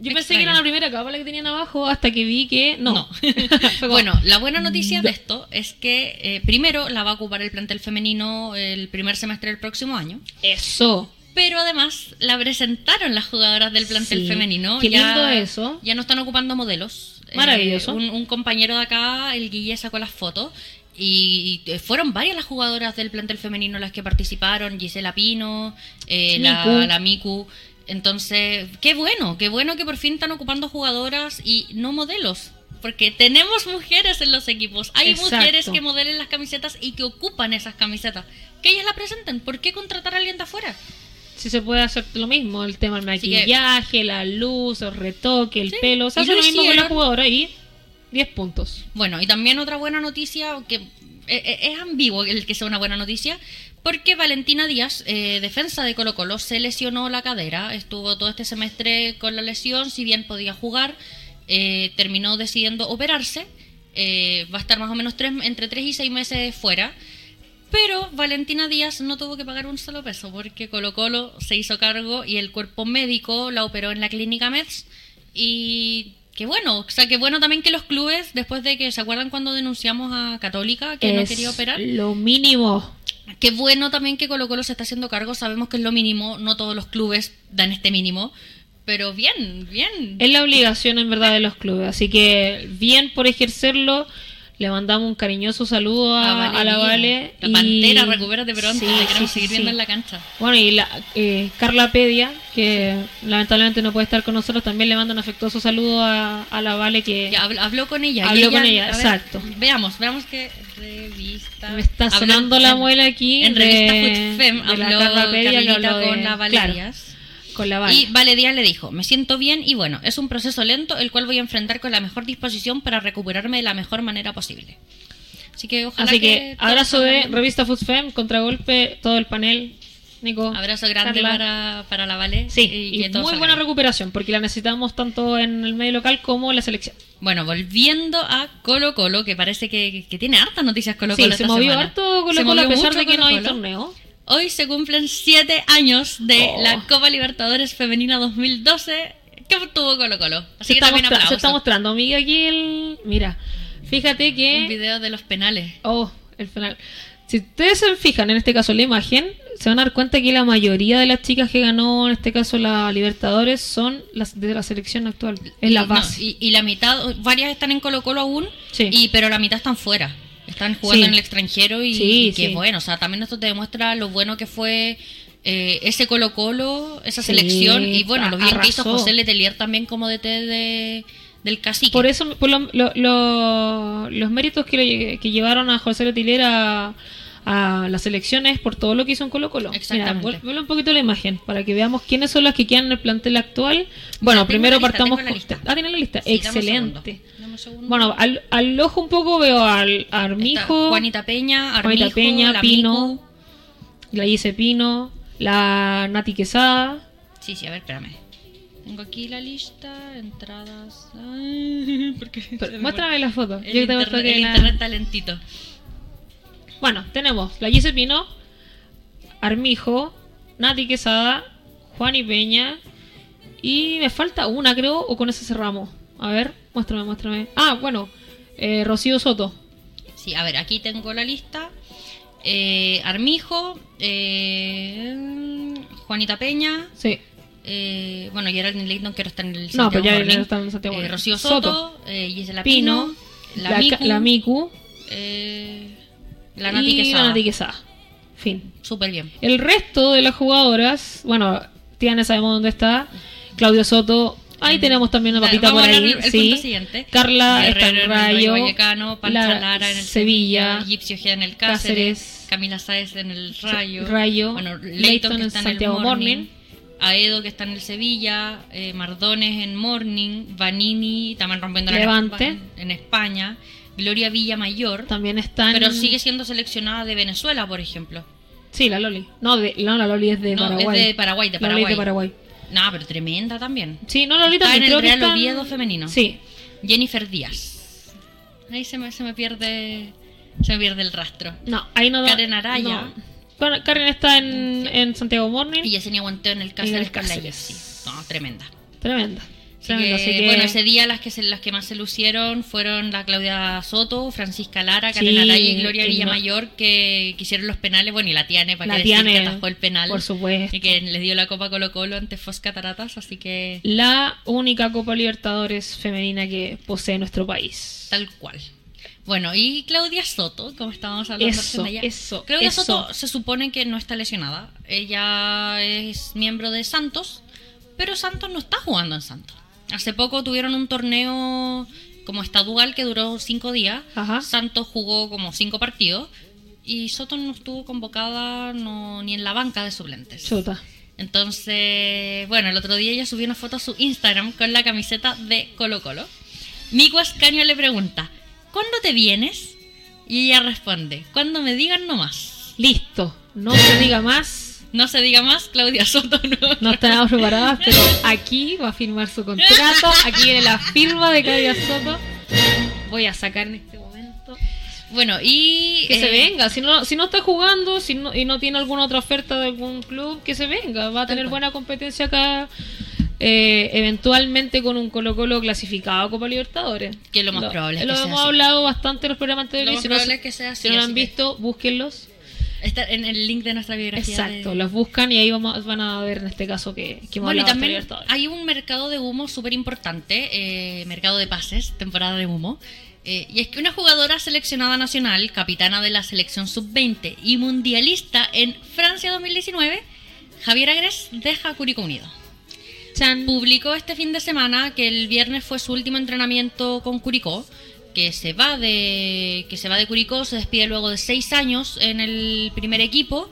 Yo pensé que era Mm. La primera capa la que tenían abajo hasta que vi que no. No. (laughs) (laughs) Bueno, la buena noticia de esto es que eh, primero la va a ocupar el plantel femenino el primer semestre del próximo año. Eso. Pero además la presentaron las jugadoras del plantel Sí. femenino. Qué Ya- lindo eso. Ya no están ocupando modelos. Eh, Maravilloso. un, un compañero de acá, el Guille, sacó las fotos. Y fueron varias las jugadoras del plantel femenino las que participaron. Gisela Pino, eh, la, Miku. la Miku. Entonces, qué bueno, qué bueno que por fin están ocupando jugadoras y no modelos. Porque tenemos mujeres en los equipos. Hay Exacto. mujeres que modelen las camisetas y que ocupan esas camisetas. Que ellas la presenten. ¿Por qué contratar a alguien de afuera? Si se puede hacer lo mismo, el tema del que- maquillaje, la luz, el retoque, el Sí, pelo. O sea, hace lo lo mismo con la jugadora y 10 puntos. Bueno, y también otra buena noticia, que eh, eh, es ambiguo el que sea una buena noticia, porque Valentina Díaz, eh, defensa de Colo Colo, se lesionó la cadera, estuvo todo este semestre con la lesión, si bien podía jugar, eh, terminó decidiendo operarse, eh, va a estar más o menos tres, entre 3 y 6 meses fuera. Pero Valentina Díaz no tuvo que pagar un solo peso porque Colo Colo se hizo cargo y el cuerpo médico la operó en la clínica MEDS. Y qué bueno, o sea, qué bueno también que los clubes, después de que se acuerdan cuando denunciamos a Católica que no quería operar, Lo mínimo. qué bueno también que Colo Colo se está haciendo cargo. Sabemos que es lo mínimo, no todos los clubes dan este mínimo, pero bien, bien. Es la obligación en verdad de los clubes. Así que bien por ejercerlo. Le mandamos un cariñoso saludo a, a la Vale. La y- pantera, recupérate pronto, Sí, te queremos sí, seguir sí, viendo en la cancha. Bueno, y la, eh, Carla Pedia, que lamentablemente no puede estar con nosotros, también le manda un afectuoso saludo a, a la Vale que Ya, habló con ella. Habló con ella, ver, exacto. veamos, veamos qué revista. me está Habló sonando la muela aquí. En de- revista Food Fem habló Carla Pedia, habló de- con la Vale claro. Con la Vale. Y Vale Díaz le dijo, me siento bien y bueno, es un proceso lento el cual voy a enfrentar con la mejor disposición para recuperarme de la mejor manera posible. Así que ojalá Así que... abrazo de Revista Food Fem, Contragolpe, todo el panel. Nico. Abrazo grande para, para la Vale. Sí, y, y, que todo muy buena bien. recuperación, porque la necesitamos tanto en el medio local como en la selección. Bueno, volviendo a Colo Colo, que parece que, que tiene hartas noticias Colo Sí, Colo. se movió semana. harto Colo Colo a pesar de que no hay torneo. Hoy se cumplen siete años de Oh. la Copa Libertadores Femenina 2012 que obtuvo Colo Colo. Se Así que está, también se está mostrando, amiga, aquí el... Mira, fíjate que... Un video de los penales. Oh, el final. Si ustedes se fijan en este caso la imagen, se van a dar cuenta que la mayoría de las chicas que ganó en este caso la Libertadores son las de la selección actual. Es la Y, no, base. y, y la mitad, varias están en Colo Colo aún, Sí. y, pero la mitad están fuera. Están jugando Sí. en el extranjero y, Sí, y que sí. bueno, o sea, también esto te demuestra lo bueno que fue eh, ese Colo Colo, esa selección, y bueno, lo bien que hizo arrasó. José Letelier también como DT de, del cacique. Por eso, por lo- lo- lo- los méritos que, le- que llevaron a José Letelier a, a las elecciones por todo lo que hizo en Colo Colo. Exactamente. Mira, vuel- vuelve un poquito la imagen para que veamos quiénes son las que quedan en el plantel actual. Bueno, primero lista, partamos con-. Ah, tiene la lista. Excelente. segundo. Segundo. Bueno, al, al ojo un poco veo al Armijo, Juanita Peña, Juanita Armijo, Peña, la Pino, Miku. la Gise Pino, la Nati Quesada. Sí, sí, a ver, espérame. Tengo aquí la lista, entradas. Ay, (laughs) porque Pero me muéstrame la foto. El, Yo te internet, que el la- internet talentito. Bueno, tenemos la Gise Pino, Armijo, Nati Quesada, Juan y Peña. Y me falta una, creo, o con esa cerramos. A ver, muéstrame, muéstrame. Ah, bueno, eh, Rocío Soto. Sí, a ver, aquí tengo la lista. Eh, Armijo, eh, Juanita Peña, Sí. eh, bueno, Geraldine Leighton, que ahora está en el No, Santiago pero ya Morning. está en Santiago Eh. Rocío Soto. Soto, Gisela Pino, Pino, la, la, Miku, la Miku la Nati y Quesada. la Nati Quesada. Fin. Súper bien. El resto de las jugadoras, bueno, Tiana sabemos dónde está, Claudio Soto, ahí tenemos también una papita vamos por ahí, hablar el sí. punto siguiente. Carla está Guerrero en el Rayo, Vallecano, Pancha la Lara en el Sevilla, Ojeda en el Cáceres, Cáceres, Camila Sáez en el Rayo, Rayo, bueno, Leighton que en está en Santiago el Morning, Morning. Aedo que está en el Sevilla, eh, Mardones en Morning, Vanini también rompiendo la Levante. en, en España, Gloria Villamayor, también están... pero sigue siendo seleccionada de Venezuela, por ejemplo. Sí, la Loli. No, de, no la Loli es de No, Paraguay. es de Paraguay, de La Loli Paraguay. de Paraguay. No, pero tremenda también. Sí, no, Loli Está en el que Real están- Oviedo femenino. Sí. Jennifer Díaz. Ahí se me, se me pierde se me pierde el rastro. No, ahí no da- Karen Araya. no. Karen- está en, en Santiago Morning. Y Yesenia Guanteo en el En Cáceres el con la Cáceres. Gypsy. No, tremenda. Tremenda. Así Tremenda, que, así que- Bueno, ese día las que se- las que más se lucieron fueron la Claudia Soto, Francisca Lara, Sí, Karen Araya y Gloria que no- Villamayor que, que hicieron los penales. Bueno, y la Tiane, para La que decir que atajó el penal. por supuesto. Y que les dio la Copa Colo Colo ante Fos Cataratas, así que La única Copa Libertadores femenina que posee nuestro país. tal cual. Bueno, y Claudia Soto, como estábamos hablando Eso, de ella. eso, Claudia eso. Soto se supone que no está lesionada. Ella es miembro de Santos, pero Santos no está jugando en Santos. Hace poco tuvieron un torneo como estadual que duró cinco días. Santos jugó como cinco partidos y Soto no estuvo convocada no, ni en la banca de suplentes. Chuta. Entonces, bueno, el otro día ella subió una foto a su Instagram con la camiseta de Colo Colo. Nico Ascanio le pregunta, ¿cuándo te vienes? Y ella responde, cuando me digan no más. Listo, no se diga más. No se diga más, Claudia Soto no. No estábamos preparadas, pero aquí va a firmar su contrato. Aquí viene la firma de Claudia Soto. Voy a sacar en este momento. Bueno, y... Que se eh, venga. Si no, si no está jugando si no, y no tiene alguna otra oferta de algún club, que se venga. Va a tener buena competencia acá. eh, eventualmente con un Colo Colo clasificado a Copa Libertadores. Que lo más probable es Lo que sea hemos así. hablado bastante en los programas Lo anteriores. más Si no- probable es que sea así, Si no lo han que- visto, búsquenlos. Está en el link de nuestra biografía. Exacto, de- los buscan y ahí vamos, van a ver en este caso que, que hemos Bueno, y también hay un mercado de humo súper importante, eh, mercado de pases, temporada de humo. eh, y es que una jugadora seleccionada nacional, capitana de la selección sub-20 y mundialista en Francia 2019, Javier Agres deja Curicó Unido. Publicó este fin de semana que el viernes fue su último entrenamiento con Curicó, que se va de que se va de Curicó, se despide luego de seis años en el primer equipo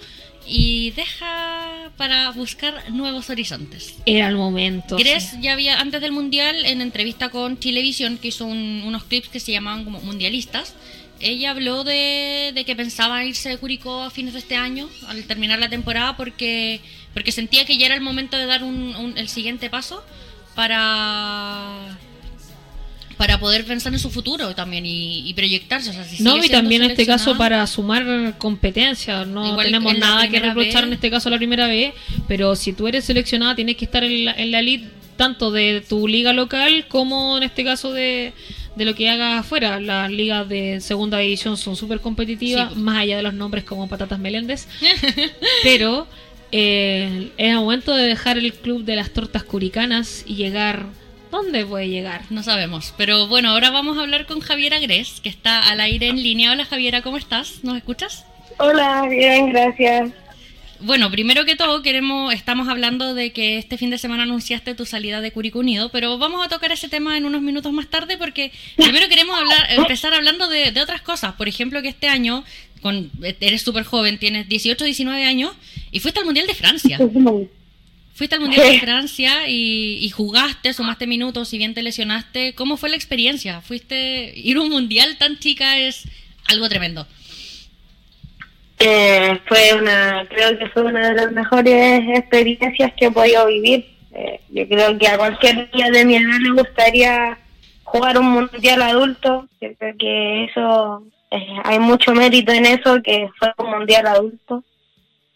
y deja para buscar nuevos horizontes. Era el momento. Gres ya había, antes del Mundial, en entrevista con Chilevisión, que hizo un- unos clips que se llamaban como mundialistas, ella habló de, de, que pensaba irse de Curicó a fines de este año, al terminar la temporada, porque, porque sentía que ya era el momento de dar un, un, el siguiente paso para para poder pensar en su futuro también y, y proyectarse. O sea, si no, y también en este caso para sumar competencia. No tenemos nada que reprochar en este caso la primera vez, pero si tú eres seleccionada tienes que estar en la, en la elite tanto de tu liga local como en este caso de, de lo que hagas afuera. Las ligas de segunda división son súper competitivas, más allá de los nombres como Patatas Meléndez. (laughs) pero eh, es el momento de dejar el club de las tortas curicanas y llegar ¿Dónde puede llegar? No sabemos. Pero bueno, ahora vamos a hablar con Javiera Gres, que está al aire en línea. Hola Javiera, ¿cómo estás? ¿Nos escuchas? Hola, bien, gracias. Bueno, primero que todo, queremos, estamos hablando de que este fin de semana anunciaste tu salida de Curico Unido, pero vamos a tocar ese tema en unos minutos más tarde porque primero queremos hablar, (laughs) empezar hablando de, de otras cosas. Por ejemplo, que este año, con, eres súper joven, tienes 18, 19 años y fuiste al Mundial de Francia. Fuiste al Mundial de (laughs) Francia y, y, jugaste, sumaste minutos, si bien te lesionaste. ¿Cómo fue la experiencia? Fuiste ir a un Mundial tan chica es algo tremendo. Eh, fue una, creo que fue una de las mejores experiencias que he podido vivir. Eh, yo creo que a cualquier día de mi edad le gustaría jugar un mundial adulto. Yo creo que eso, eh, hay mucho mérito en eso, que fue un mundial adulto.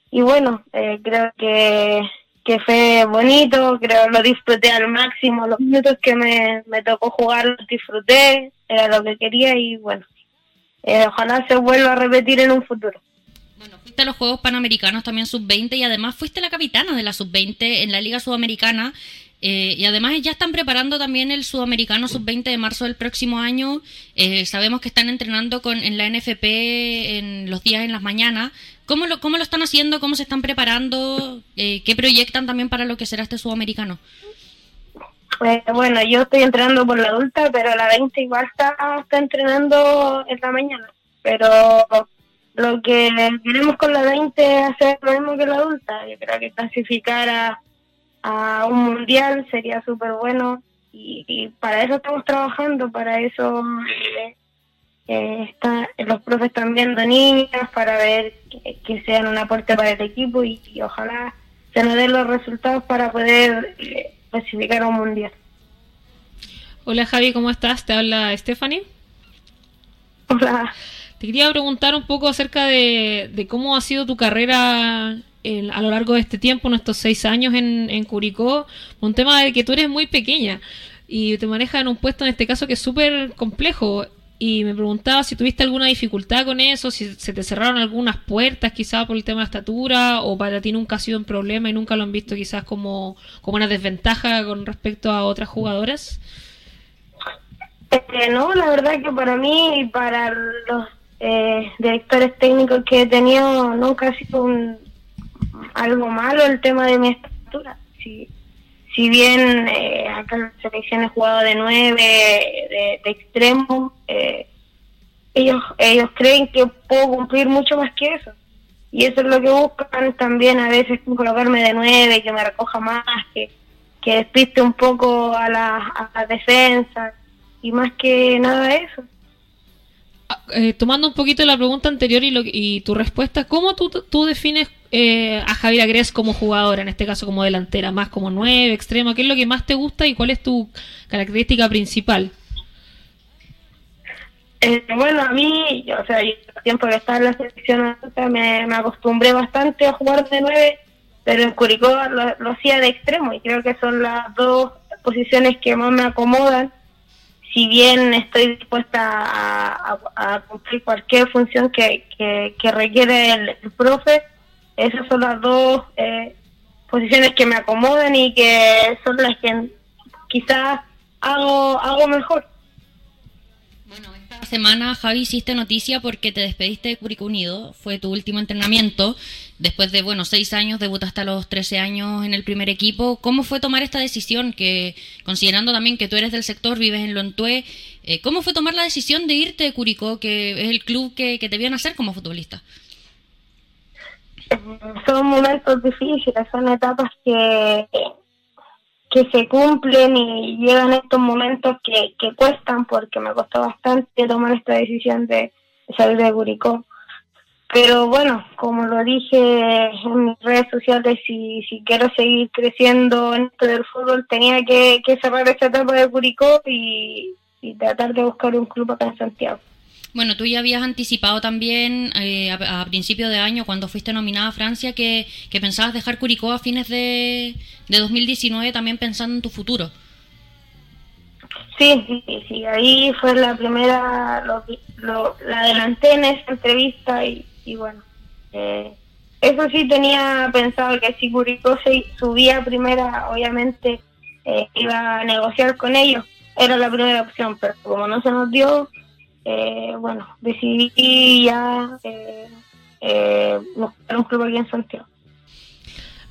Y bueno, eh, creo que que fue bonito, creo lo disfruté al máximo, los minutos que me, me tocó jugar los disfruté, era lo que quería y bueno, eh, ojalá se vuelva a repetir en un futuro. Bueno, fuiste a los Juegos Panamericanos también sub-20 y además fuiste la capitana de la sub-20 en la Liga Sudamericana. Eh, y además ya están preparando también el Sudamericano Sub-20 de marzo del próximo año. Eh, sabemos que están entrenando con, en la NFP en los días en las mañanas. ¿Cómo lo, cómo lo están haciendo? ¿Cómo se están preparando? Eh, ¿Qué proyectan también para lo que será este Sudamericano? Pues, bueno, yo estoy entrenando por la adulta, pero la 20 igual está, está entrenando en la mañana. Pero lo que queremos con la 20 es hacer lo mismo que la adulta. Yo creo que clasificar a a un mundial sería súper bueno y, para eso estamos trabajando, para eso eh, eh, está, los profes están viendo niñas para ver que, sean un aporte para el equipo y, ojalá se nos den los resultados para poder eh, clasificar a un mundial. Hola Javi, ¿cómo estás? Te habla Stephanie. Hola. Te quería preguntar un poco acerca de, de cómo ha sido tu carrera a lo largo de este tiempo, en estos seis años en, en Curicó, un tema de que tú eres muy pequeña y te manejas en un puesto en este caso que es súper complejo. Y me preguntaba si tuviste alguna dificultad con eso, si se te cerraron algunas puertas quizás por el tema de estatura o para ti nunca ha sido un problema y nunca lo han visto quizás como, como una desventaja con respecto a otras jugadoras. Eh, no, la verdad que para mí y para los eh, directores técnicos que he tenido nunca ha sido un, algo malo el tema de mi estatura. Si, si bien eh, acá en la selección he jugado de nueve, de, extremo, eh, ellos, ellos creen que puedo cumplir mucho más que eso. Y eso es lo que buscan también a veces colocarme de nueve, que me recoja más, que, que despiste un poco a la, a la defensa y más que nada eso. Eh, tomando un poquito la pregunta anterior y, lo, y tu respuesta, ¿cómo tú, defines eh, a Javier Agres como jugadora, en este caso como delantera, más como nueve, extremo? ¿Qué es lo que más te gusta y cuál es tu característica principal? Eh, bueno, a mí, o sea, yo el tiempo que estaba en la selección me, me acostumbré bastante a jugar de nueve, pero en Curicó lo hacía de extremo y creo que son las dos posiciones que más me acomodan si bien estoy dispuesta a, cumplir cualquier función que, que, requiere el, profe, esas son las dos eh, posiciones que me acomodan y que son las que quizás hago, hago mejor. Semana, Javi, hiciste noticia porque te despediste de Curicó Unido. Fue tu último entrenamiento. Después de, bueno, seis años, debutaste a los 13 años en el primer equipo. ¿Cómo fue tomar esta decisión? Que, considerando también que tú eres del sector, vives en Lontué, eh, ¿cómo fue tomar la decisión de irte de Curicó, que es el club que, que te vieron hacer como futbolista? Son momentos difíciles, son etapas que que se cumplen y llegan estos momentos que, que cuestan porque me costó bastante tomar esta decisión de, salir de Curicó. Pero bueno, como lo dije en mis redes sociales, si, si quiero seguir creciendo en esto del fútbol, tenía que, que cerrar esta etapa de Curicó y, y tratar de buscar un club acá en Santiago. Bueno, tú ya habías anticipado también eh, a, a, principio de año, cuando fuiste nominada a Francia, que, que pensabas dejar Curicó a fines de, de 2019, también pensando en tu futuro. Sí, sí, sí, ahí fue la primera, lo, lo, la adelanté en esa entrevista y, y bueno, eh, eso sí tenía pensado que si Curicó se subía primera, obviamente eh, iba a negociar con ellos, era la primera opción, pero como no se nos dio, eh, bueno, decidí ya eh, eh, buscar un club aquí en Santiago.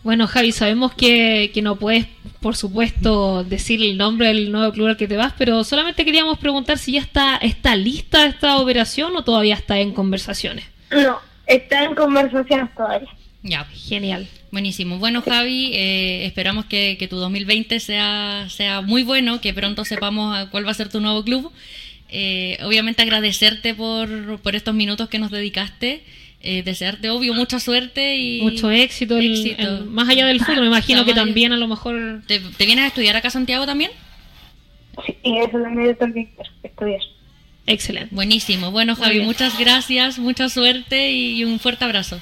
Bueno, Javi, sabemos que, que, no puedes, por supuesto, decir el nombre del nuevo club al que te vas, pero solamente queríamos preguntar si ya está, está lista esta operación o todavía está en conversaciones. No, está en conversaciones todavía. Ya, genial. Buenísimo. Bueno, Javi, eh, esperamos que, que, tu 2020 sea, sea muy bueno, que pronto sepamos cuál va a ser tu nuevo club. Eh, obviamente agradecerte por, por estos minutos que nos dedicaste. Eh, desearte, obvio, mucha suerte y mucho éxito, éxito. El, el, más allá del fútbol. Me (laughs) imagino que también a lo mejor. ¿Te, ¿Te, vienes a estudiar acá a Santiago también? Sí, eso también es estudiar. Excelente. Buenísimo. Bueno, Javi, muchas gracias, mucha suerte y un fuerte abrazo.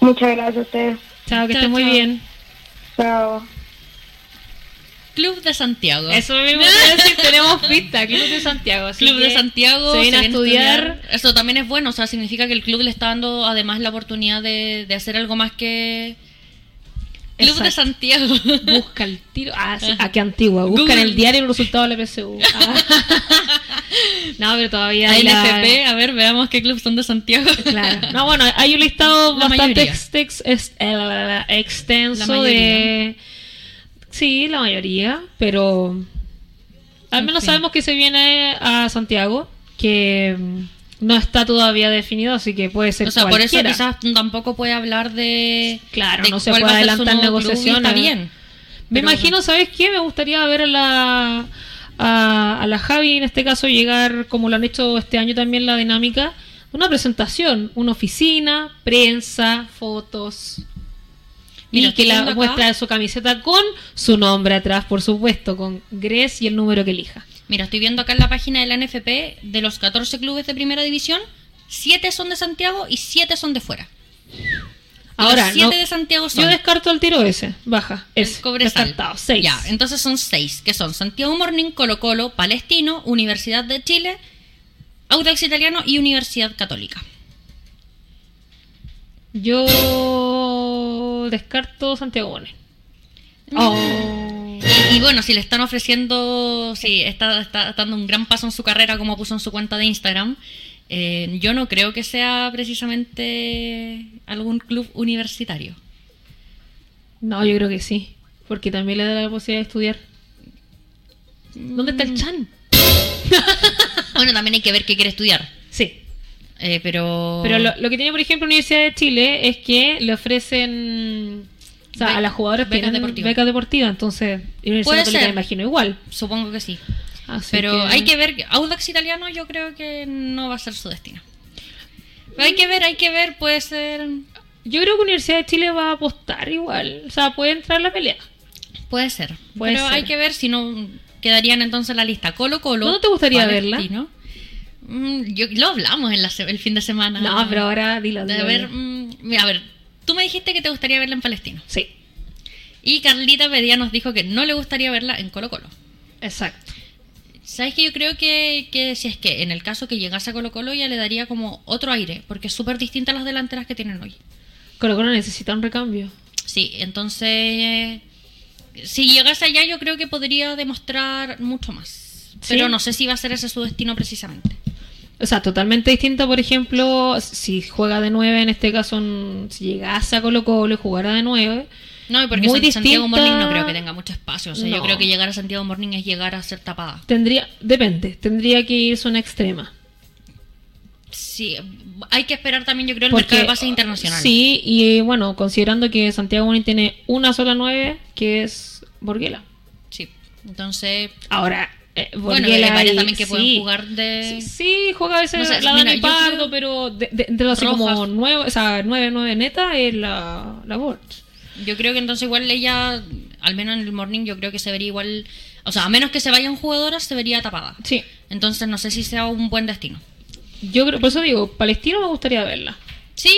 Muchas gracias a ustedes. Chao, que esté muy bien. Chao. Club de Santiago. Eso mismo decir, tenemos pista, Club de Santiago. Así Club de Santiago. Se viene, a, estudiar. a estudiar. Eso también es bueno, o sea, significa que el club le está dando además la oportunidad de, de hacer algo más que... Club Exacto. de Santiago. (laughs) Busca el tiro. Ah, sí. ah qué antigua. Busca en el diario el resultado de la PSU. Ah. (laughs) no, pero todavía hay NFP, la... a ver, veamos qué clubes son de Santiago. claro. (laughs) No, bueno, hay un listado la bastante ex, ex, ex, eh, extenso de Sí, la mayoría, pero al menos sabemos que se viene a Santiago, que no está todavía definido, así que puede ser O sea, cualquiera. por eso quizás tampoco puede hablar de... Claro, de no se puede adelantar negociaciones. Está bien. Me pero... imagino, ¿sabes qué? Me gustaría ver a la, a, a, la Javi, en este caso, llegar, como lo han hecho este año también la dinámica, una presentación, una oficina, prensa, fotos, Mira, y que la muestra su camiseta con su nombre atrás, por supuesto, con Gres y el número que elija. Mira, estoy viendo acá en la página de la NFP, de los 14 clubes de primera división, 7 son de Santiago y 7 son de fuera. Ahora, los 7 no, de Santiago son. Yo descarto el tiro ese, baja. Es descartado, 6. Ya, entonces son 6, que son Santiago Morning, Colo Colo, Palestino, Universidad de Chile, Audax Italiano y Universidad Católica. Yo descarto Santiago Bonet. Oh. Y, y, bueno, si le están ofreciendo, si está, está, dando un gran paso en su carrera, como puso en su cuenta de Instagram, eh, yo no creo que sea precisamente algún club universitario. No, yo creo que sí, porque también le da la posibilidad de estudiar. ¿Dónde está el Chan? (laughs) bueno, también hay que ver qué quiere estudiar. Sí. Eh, pero pero lo, lo, que tiene, por ejemplo, Universidad de Chile es que le ofrecen. O sea, Be a las jugadoras becas deportivas. becas deportivas, entonces Universidad Católica me imagino igual. Supongo que sí. Así pero que... hay que ver, Audax Italiano yo creo que no va a ser su destino. Pero hay que ver, hay que ver, puede ser... Yo creo que Universidad de Chile va a apostar igual, o sea, puede entrar en la pelea. Puede ser, puede pero ser. hay que ver si no quedarían entonces en la lista Colo Colo. ¿No te gustaría verla? Mm, yo, lo hablamos en la, el fin de semana. No, pero ahora dilo. dilo. A ver, mm, a ver, tú me dijiste que te gustaría verla en Palestino. Sí. Y Carlita Pedía nos dijo que no le gustaría verla en Colo Colo. Exacto. ¿Sabes que Yo creo que, que si es que en el caso que llegase a Colo Colo ya le daría como otro aire, porque es súper distinta a las delanteras que tienen hoy. Colo Colo necesita un recambio. Sí, entonces... Si llegase allá yo creo que podría demostrar mucho más. ¿Sí? Pero no sé si va a ser ese su destino precisamente. O sea, totalmente distinta, por ejemplo, si juega de 9, en este caso, si llegase a Colo Colo y jugara de 9. No, y porque muy Santiago distinta... Morning no creo que tenga mucho espacio. O sea, no. yo creo que llegar a Santiago Morning es llegar a ser tapada. Tendría, depende, tendría que irse una extrema. Sí, hay que esperar también, yo creo, el porque, mercado de bases internacional. Sí, y bueno, considerando que Santiago Morning tiene una sola 9, que es Borguela. Sí, entonces. Ahora, Eh, bueno, hay varias también que pueden jugar de. Sí, sí, juega a veces la Dani Pardo, pero de, de, de así como nueve, o sea, 9-9 neta es la, la Bolt. Yo creo que entonces igual ella, al menos en el morning, yo creo que se vería igual. O sea, a menos que se vayan jugadoras, se vería tapada. Sí. Entonces no sé si sea un buen destino. Yo creo, por eso digo, Palestino me gustaría verla. Sí,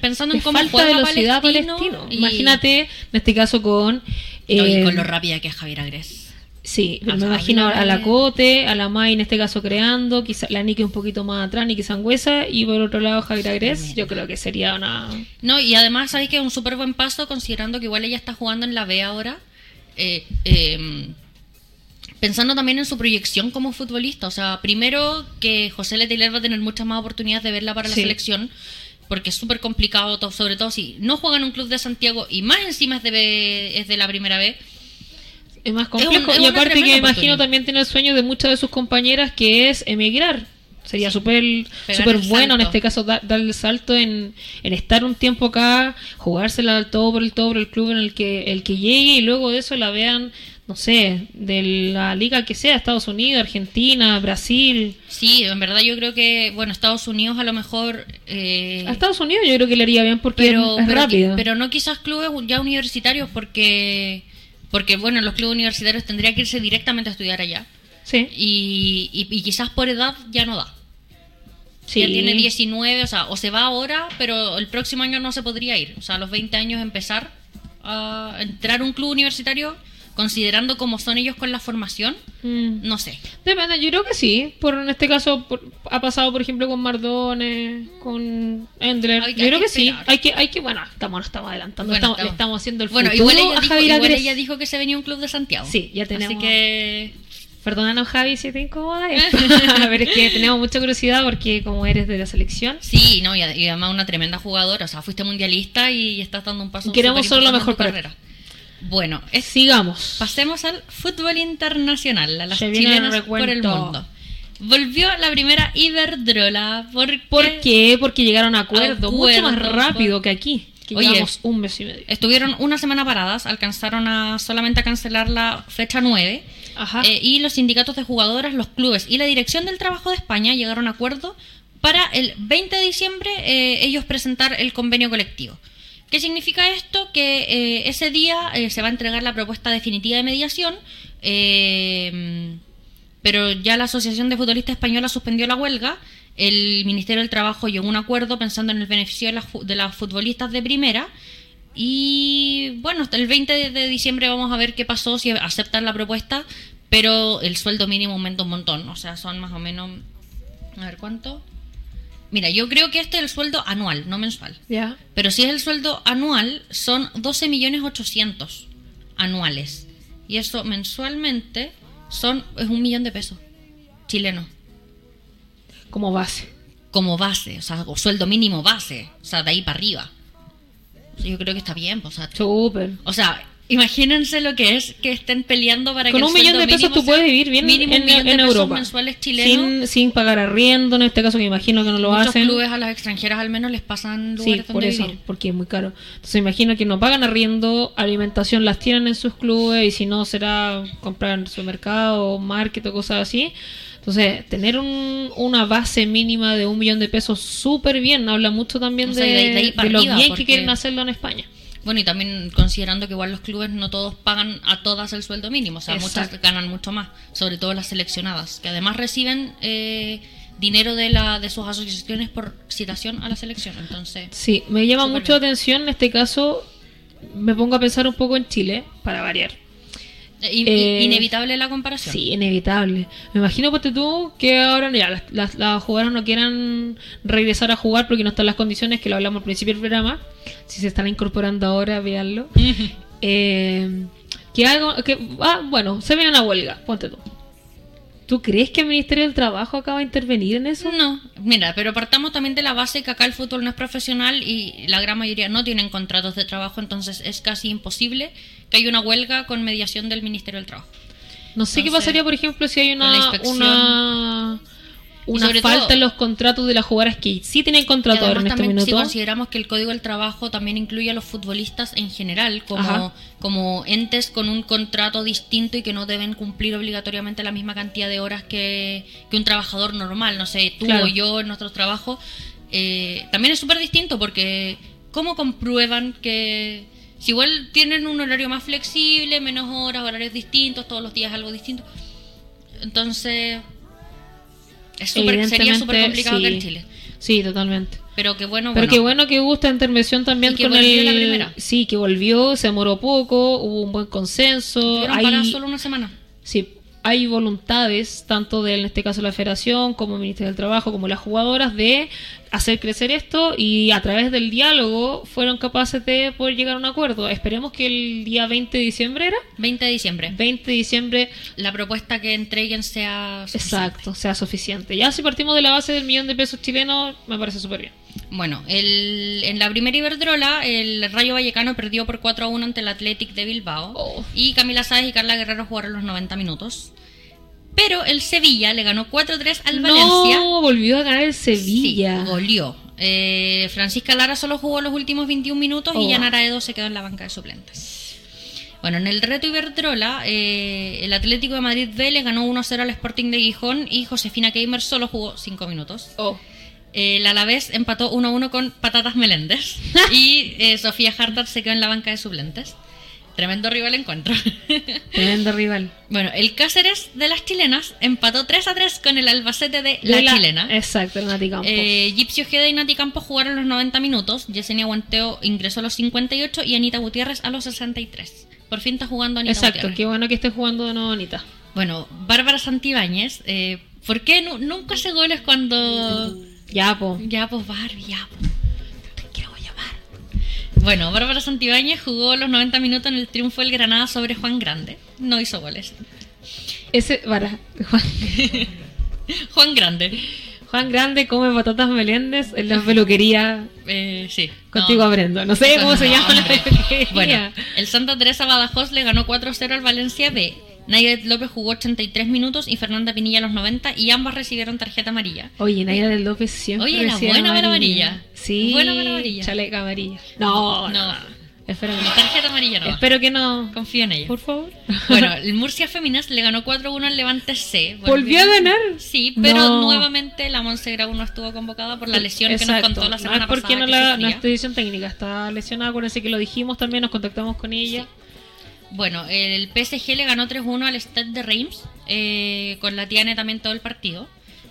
pensando en cómo falta velocidad Palestino. Palestino. Imagínate, en este caso con. Eh, con lo rápida que es Javier Agres. Sí, me imagino a la Cote, a la Mai en este caso creando, quizá la Nike un poquito más atrás, Niki Sangüesa, y por otro lado Javier Agres, yo creo que sería una... No, y además sabéis que es un súper buen paso considerando que igual ella está jugando en la B ahora, eh, em, pensando también en su proyección como futbolista, o sea, primero que José Letelier va a tener muchas más oportunidades de verla para la selección, porque es súper complicado, sobre todo si no juega en un club de Santiago y más encima es de, es de la primera vez es más complejo. y aparte que me imagino también tiene el sueño de muchas de sus compañeras que es emigrar. Sería súper super bueno en este caso dar, el salto en, estar un tiempo acá, jugársela al todo por el todo por el club en el que el que llegue y luego de eso la vean no sé, de la liga que sea, Estados Unidos, Argentina, Brasil. Sí, en verdad yo creo que, bueno, Estados Unidos a lo mejor... Eh, a Estados Unidos yo creo que le haría bien porque pero, es rápido. Pero no quizás clubes ya universitarios porque porque, bueno, los clubes universitarios tendría que irse directamente a estudiar allá. Sí. Y, y, quizás por edad ya no da. Sí. Ya tiene 19, o sea, o se va ahora, pero el próximo año no se podría ir. O sea, a los 20 años empezar a entrar a un club universitario considerando cómo son ellos con la formación, mm. no sé. Depende, yo creo que sí. Por en este caso ha pasado, por ejemplo, con Mardone, con Endler. yo creo que, sí. Hay que, hay que, bueno, estamos, estamos adelantando, estamos, estamos, haciendo el bueno, futuro igual ella, dijo, igual ella dijo que se venía un club de Santiago. Sí, ya tenemos. Así que Perdónanos, Javi, si te incomoda. (laughs) (laughs) a ver, es que tenemos mucha curiosidad porque como eres de la selección. Sí, no, y además una tremenda jugadora. O sea, fuiste mundialista y estás dando un paso. Queremos solo lo mejor para carrera. Bueno, sigamos. Pasemos al fútbol internacional, a las chilenas por el mundo. Volvió la primera Iberdrola. ¿Por, ¿Por qué? Porque llegaron a acuerdo, mucho más rápido que aquí. Que Oye, un mes y medio. Estuvieron una semana paradas, alcanzaron a solamente a cancelar la fecha 9. Ajá. Eh, y los sindicatos de jugadoras, los clubes y la Dirección del Trabajo de España llegaron a acuerdo para el 20 de diciembre eh, ellos presentar el convenio colectivo. ¿Qué significa esto? Que eh, ese día eh, se va a entregar la propuesta definitiva de mediación, eh, pero ya la Asociación de Futbolistas Española suspendió la huelga. El Ministerio del Trabajo llegó a un acuerdo pensando en el beneficio de las, futbolistas de primera. Y bueno, el 20 de diciembre vamos a ver qué pasó, si aceptan la propuesta, pero el sueldo mínimo aumenta un montón. O sea, son más o menos. A ver cuánto. Mira, yo creo que este es el sueldo anual, no mensual. Ya. Pero si es el sueldo anual, son 12 millones anuales. Y eso mensualmente son es un millón de pesos chileno. Como base. Como base, o sea, o sueldo mínimo base, o sea, de ahí para arriba. yo creo que está bien, pues, o sea, Súper. O sea, Imagínense lo que es que estén peleando para Con que un millón de pesos tú puedes vivir bien en, Europa. mensuales chilenos. Sin, pagar arriendo, en este caso que imagino que no lo Muchos hacen. clubes a las extranjeras al menos les pasan lugares sí, por eso, porque es muy caro. Entonces imagino que no pagan arriendo, alimentación las tienen en sus clubes y si no será comprar en su mercado, market o cosas así. Entonces, tener una base mínima de un millón de pesos súper bien, habla mucho también de, lo bien que quieren hacerlo en España. Bueno, y también considerando que igual los clubes no todos pagan a todas el sueldo mínimo, o sea, muchas ganan mucho más, sobre todo las seleccionadas, que además reciben eh, dinero de la de sus asociaciones por citación a la selección. Entonces, sí, me llama mucho la atención en este caso, me pongo a pensar un poco en Chile, para variar. Eh, eh, inevitable la comparación. Sí, inevitable. Me imagino, porque tú, que ahora ya las, las, jugadoras no quieran regresar a jugar porque no están las condiciones, que lo hablamos al principio del programa. Si se están incorporando ahora, véanlo. eh, que algo, que, ah, bueno, se viene una huelga, ponte tú. ¿Tú crees que el Ministerio del Trabajo acaba de intervenir en eso? No, mira, pero partamos también de la base que acá el fútbol no es profesional y la gran mayoría no tienen contratos de trabajo, entonces es casi imposible que haya una huelga con mediación del Ministerio del Trabajo. No sé qué pasaría, por ejemplo, si hay una, una una falta en los contratos de las jugadoras que sí tienen contrato ahora en este minuto. Si consideramos que el Código del Trabajo también incluye a los futbolistas en general como, como entes con un contrato distinto y que no deben cumplir obligatoriamente la misma cantidad de horas que, un trabajador normal, no sé, tú o yo en nuestros trabajos, eh, también es súper distinto porque ¿cómo comprueban que si igual tienen un horario más flexible, menos horas, horarios distintos, todos los días algo distinto? Entonces, es super, sería súper complicado sí, en Chile. Sí, totalmente. Pero que bueno, Pero qué bueno que gusta intervención también con el la primera. Sí, que volvió, se demoró poco, hubo un buen consenso. Hay solo una semana. Sí, hay voluntades, tanto de, en este caso, la Federación, como el Ministerio del Trabajo, como las jugadoras, de hacer crecer esto y a través del diálogo fueron capaces de poder llegar a un acuerdo. Esperemos que el día 20 de diciembre era. 20 de diciembre. 20 de diciembre. La propuesta que entreguen sea suficiente. Exacto, sea suficiente. Ya si partimos de la base del millón de pesos chilenos, me parece súper bien. Bueno, el, en la primera Iberdrola, el Rayo Vallecano perdió por 4 a 1 ante el Athletic de Bilbao. Oh. Y Camila Sáez y Carla Guerrero jugaron los 90 minutos. Pero el Sevilla le ganó 4-3 al Valencia. No, volvió a ganar el Sevilla. Sí, goleó. Eh, Francisca Lara solo jugó los últimos 21 minutos y oh. Yanara Edo se quedó en la banca de suplentes. Bueno, en el reto Iberdrola, eh, el Atlético de Madrid B le ganó 1-0 al Sporting de Gijón y Josefina Keimer solo jugó 5 minutos. Oh. El Alavés empató 1-1 con Patatas Meléndez (laughs) y eh, Sofía Hartar se quedó en la banca de suplentes. Tremendo rival encuentro. (laughs) Tremendo rival. Bueno, el Cáceres de las chilenas empató 3 a 3 con el Albacete de la, chilena. Exacto, el Nati Campos. Eh, Gipsy Ojeda y Nati Campos jugaron los 90 minutos. Yesenia Guanteo ingresó a los 58 y Anita Gutiérrez a los 63. Por fin está jugando Anita Exacto, qué bueno que esté jugando de nuevo Anita. Bueno, Bárbara Santibáñez. Eh, ¿Por qué nunca hace goles cuando. Ya, po. Ya, pues, Barbie, ya, po. Bueno, Bárbara Santibáñez jugó los 90 minutos en el triunfo del Granada sobre Juan Grande. No hizo goles. Ese, para, Juan, (laughs) Juan Grande. Juan Grande come patatas Meléndez en la peluquería. Eh, sí. Contigo aprendo. No sé cómo se llama la peluquería. Bueno, el Santa Teresa Badajoz le ganó 4-0 al Valencia B Naydet López jugó 83 minutos y Fernanda Pinilla los 90 y ambas recibieron tarjeta amarilla. Oye, Naydet López siempre Oye, la buena amarilla. amarilla. Sí, buena amarilla. Chaleca amarilla. No, no. Espero que no. Tarjeta amarilla no. Espero que no. Confío en ella. Por favor. (laughs) Bueno, el Murcia Feminas le ganó 4-1 al Levante C. ¿Volvió, a ganar? Sí, pero nuevamente la Monsegrau no estuvo convocada por la lesión que nos contó la semana no es porque no la no edición técnica está lesionada, acuérdense que lo dijimos también, nos contactamos con ella. Bueno, el PSG le ganó 3-1 al Stade de Reims, eh, con la Tiane también todo el partido.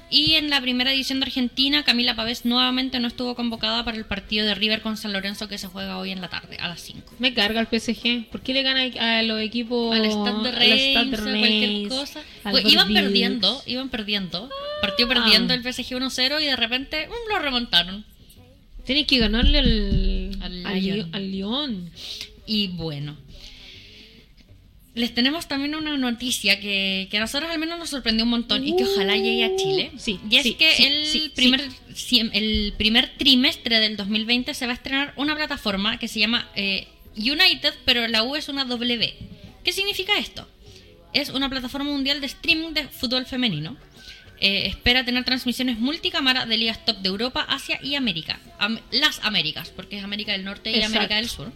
Y en la primera edición de Argentina, Camila Pavés nuevamente no estuvo convocada para el partido de River con San Lorenzo que se juega hoy en la tarde, a las 5. Me carga el PSG. ¿Por qué le gana a los equipos? Al Stade de Reims, cualquier cosa. Pues, iban perdiendo, iban perdiendo. Partió perdiendo ah. el PSG 1-0 y de repente um, lo remontaron. Tiene que ganarle al, al, al Lyon. Y bueno, les tenemos también una noticia que, que, a nosotros al menos nos sorprendió un montón y que ojalá llegue a Chile. Sí, y es que el, primer, el primer trimestre del 2020 se va a estrenar una plataforma que se llama eh, United, pero la U es una W. ¿Qué significa esto? Es una plataforma mundial de streaming de fútbol femenino. Eh, espera tener transmisiones multicámara de ligas top de Europa, Asia y América. las Américas, porque es América del Norte y América del Sur.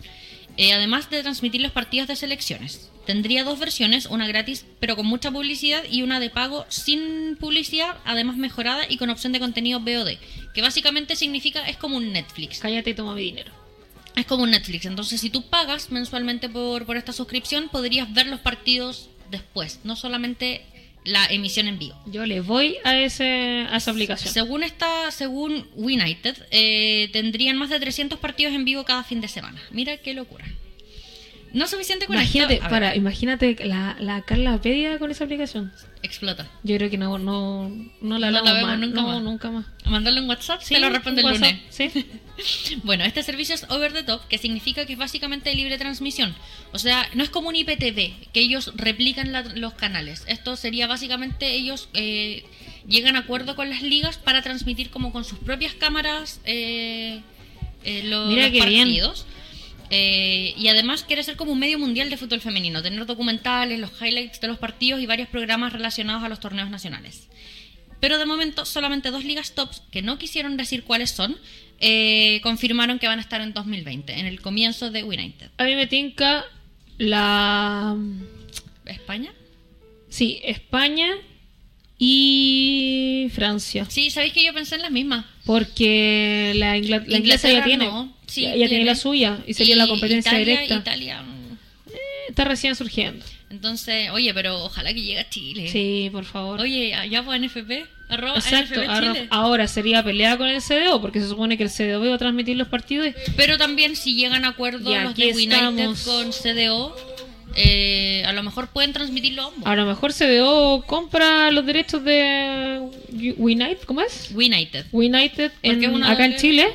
Eh, además de transmitir los partidos de selecciones. Tendría dos versiones, una gratis pero con mucha publicidad y una de pago sin publicidad, además mejorada y con opción de contenido VOD, que básicamente significa es como un Netflix. Cállate y toma mi dinero. Es como un Netflix, entonces si tú pagas mensualmente por, por esta suscripción podrías ver los partidos después, no solamente la emisión en vivo. Yo le voy a, ese, a esa aplicación. Según esta, según United, eh, tendrían más de 300 partidos en vivo cada fin de semana. Mira qué locura. No suficiente con imagínate, Para, imagínate la, la Carla Pedia con esa aplicación. Explota. Yo creo que no, no, no la, vemos nunca, más. nunca más. Mandarle un WhatsApp, sí, te lo responde el lunes. Sí. (laughs) bueno, este servicio es over the top, que significa que es básicamente libre transmisión. O sea, no es como un IPTV, que ellos replican los canales. Esto sería básicamente ellos eh, llegan a acuerdo con las ligas para transmitir como con sus propias cámaras eh, eh, los, Mira partidos. Eh, y además quiere ser como un medio mundial de fútbol femenino, tener documentales, los highlights de los partidos y varios programas relacionados a los torneos nacionales. Pero de momento solamente dos ligas tops, que no quisieron decir cuáles son, eh, confirmaron que van a estar en 2020, en el comienzo de United. A mí me tinca la... ¿España? Sí, España y Francia. Sí, sabéis que yo pensé en las mismas. Porque la, Ingl la inglesa ya tiene. No. Sí, ya, ya tiene. la suya y sería y la competencia Italia, directa. Italia. Eh, está recién surgiendo. Entonces, oye, pero ojalá que llegue a Chile. Sí, por favor. Oye, allá por NFP. Arroba Exacto, NFP Chile. ahora sería pelea con el CDO, porque se supone que el CDO va a transmitir los partidos. Pero también si llegan a acuerdo los de United estamos. con CDO, eh, a lo mejor pueden transmitirlo ambos. A lo mejor CDO compra los derechos de United, ¿cómo es? United. United en- acá en Chile.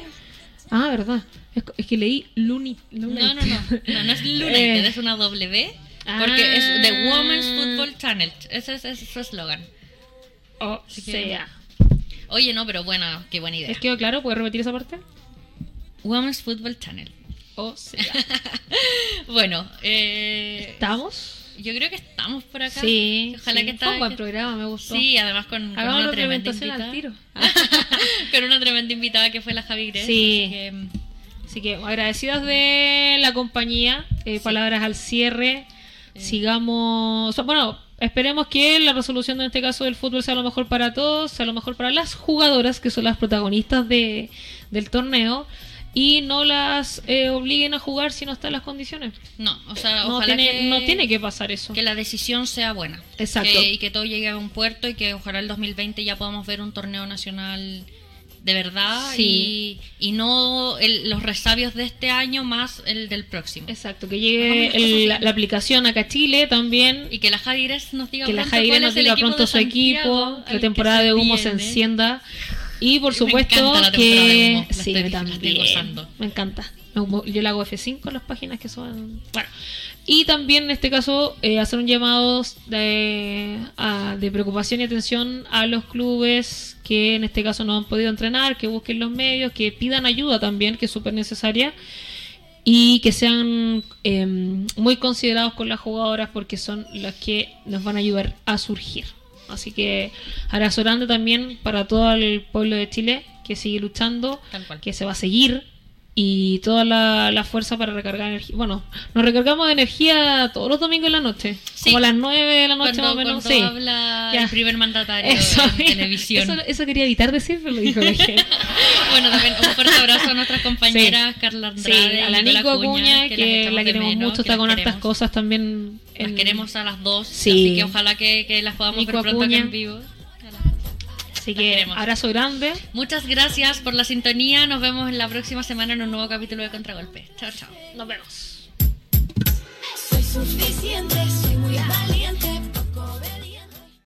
Ah, verdad. Es, es que leí Luni. No, no, no, no, no es (laughs) United, Eh. es una W. Porque es The Ah. Women's Football Channel. Ese es, ese es su eslogan. O Así que- sea. Oye, no, pero bueno, qué buena idea. ¿Les quedó claro? ¿Puedes repetir esa parte? Women's Football Channel. O sea. (laughs) Bueno, eh, ¿Estamos? yo creo que estamos por acá. Sí. Ojalá sí. que Fue un esta- buen que- programa, me gustó. Sí, además con, con una tremenda implementación al invitada. tiro. (laughs) con una tremenda invitada que fue la Javi Gress. Sí. así que, mm, Así que agradecidas de la compañía. eh, Palabras al cierre. Sigamos. o sea, bueno, esperemos que la resolución en este caso del fútbol sea lo mejor para todos, sea lo mejor para las jugadoras que son las protagonistas de, del torneo y no las eh, obliguen a jugar si no están las condiciones. no, o sea, No ojalá tiene, que, no tiene que pasar eso. que la decisión sea buena. Exacto. Que- y que todo llegue a un puerto y que ojalá el 2020 ya podamos ver un torneo nacional de verdad Sí. y, y no el- los resabios de este año más el del próximo. Exacto, que llegue el- la, la aplicación acá a Chile también. Y que la Javi Gress nos diga que la pronto Jaire cuál nos diga pronto su equipo, que (laughs) la temporada de humo se encienda. Y por supuesto la humo, que la sí, estoy- me la estoy también. Me encanta. Yo le hago F5 a las páginas que son. Bueno. Y también en este caso eh, hacer un llamado de, a- de preocupación y atención a los clubes que en este caso no han podido entrenar, que busquen los medios, que pidan ayuda también, que es súper necesaria y que sean eh, muy considerados con las jugadoras porque son las que nos van a ayudar a surgir. Así que abrazo grande también para todo el pueblo de Chile que sigue luchando, que se va a seguir y toda la, la fuerza para recargar energía. Bueno, nos recargamos de energía todos los domingos en la noche, Sí. como a las 9 de la noche Cuando, más o menos. cuando Sí. habla Ya. el primer mandatario (laughs) Eso, en mira, televisión. Eso, eso quería evitar decir, pero lo dijo (laughs) bueno, también un fuerte abrazo a nuestras compañeras Carla Sí, Andrade a la Nico Acuña, las que, echamos la queremos menos, mucho, que está las con hartas queremos. cosas también. Las en- queremos a las dos, Sí. así que ojalá que, que las podamos Nico ver pronto Acuña. en vivo. Así que abrazo grande. Muchas gracias por la sintonía. Nos vemos en la próxima semana en un nuevo capítulo de Contragolpe. Chao, chao. Nos vemos. Soy suficiente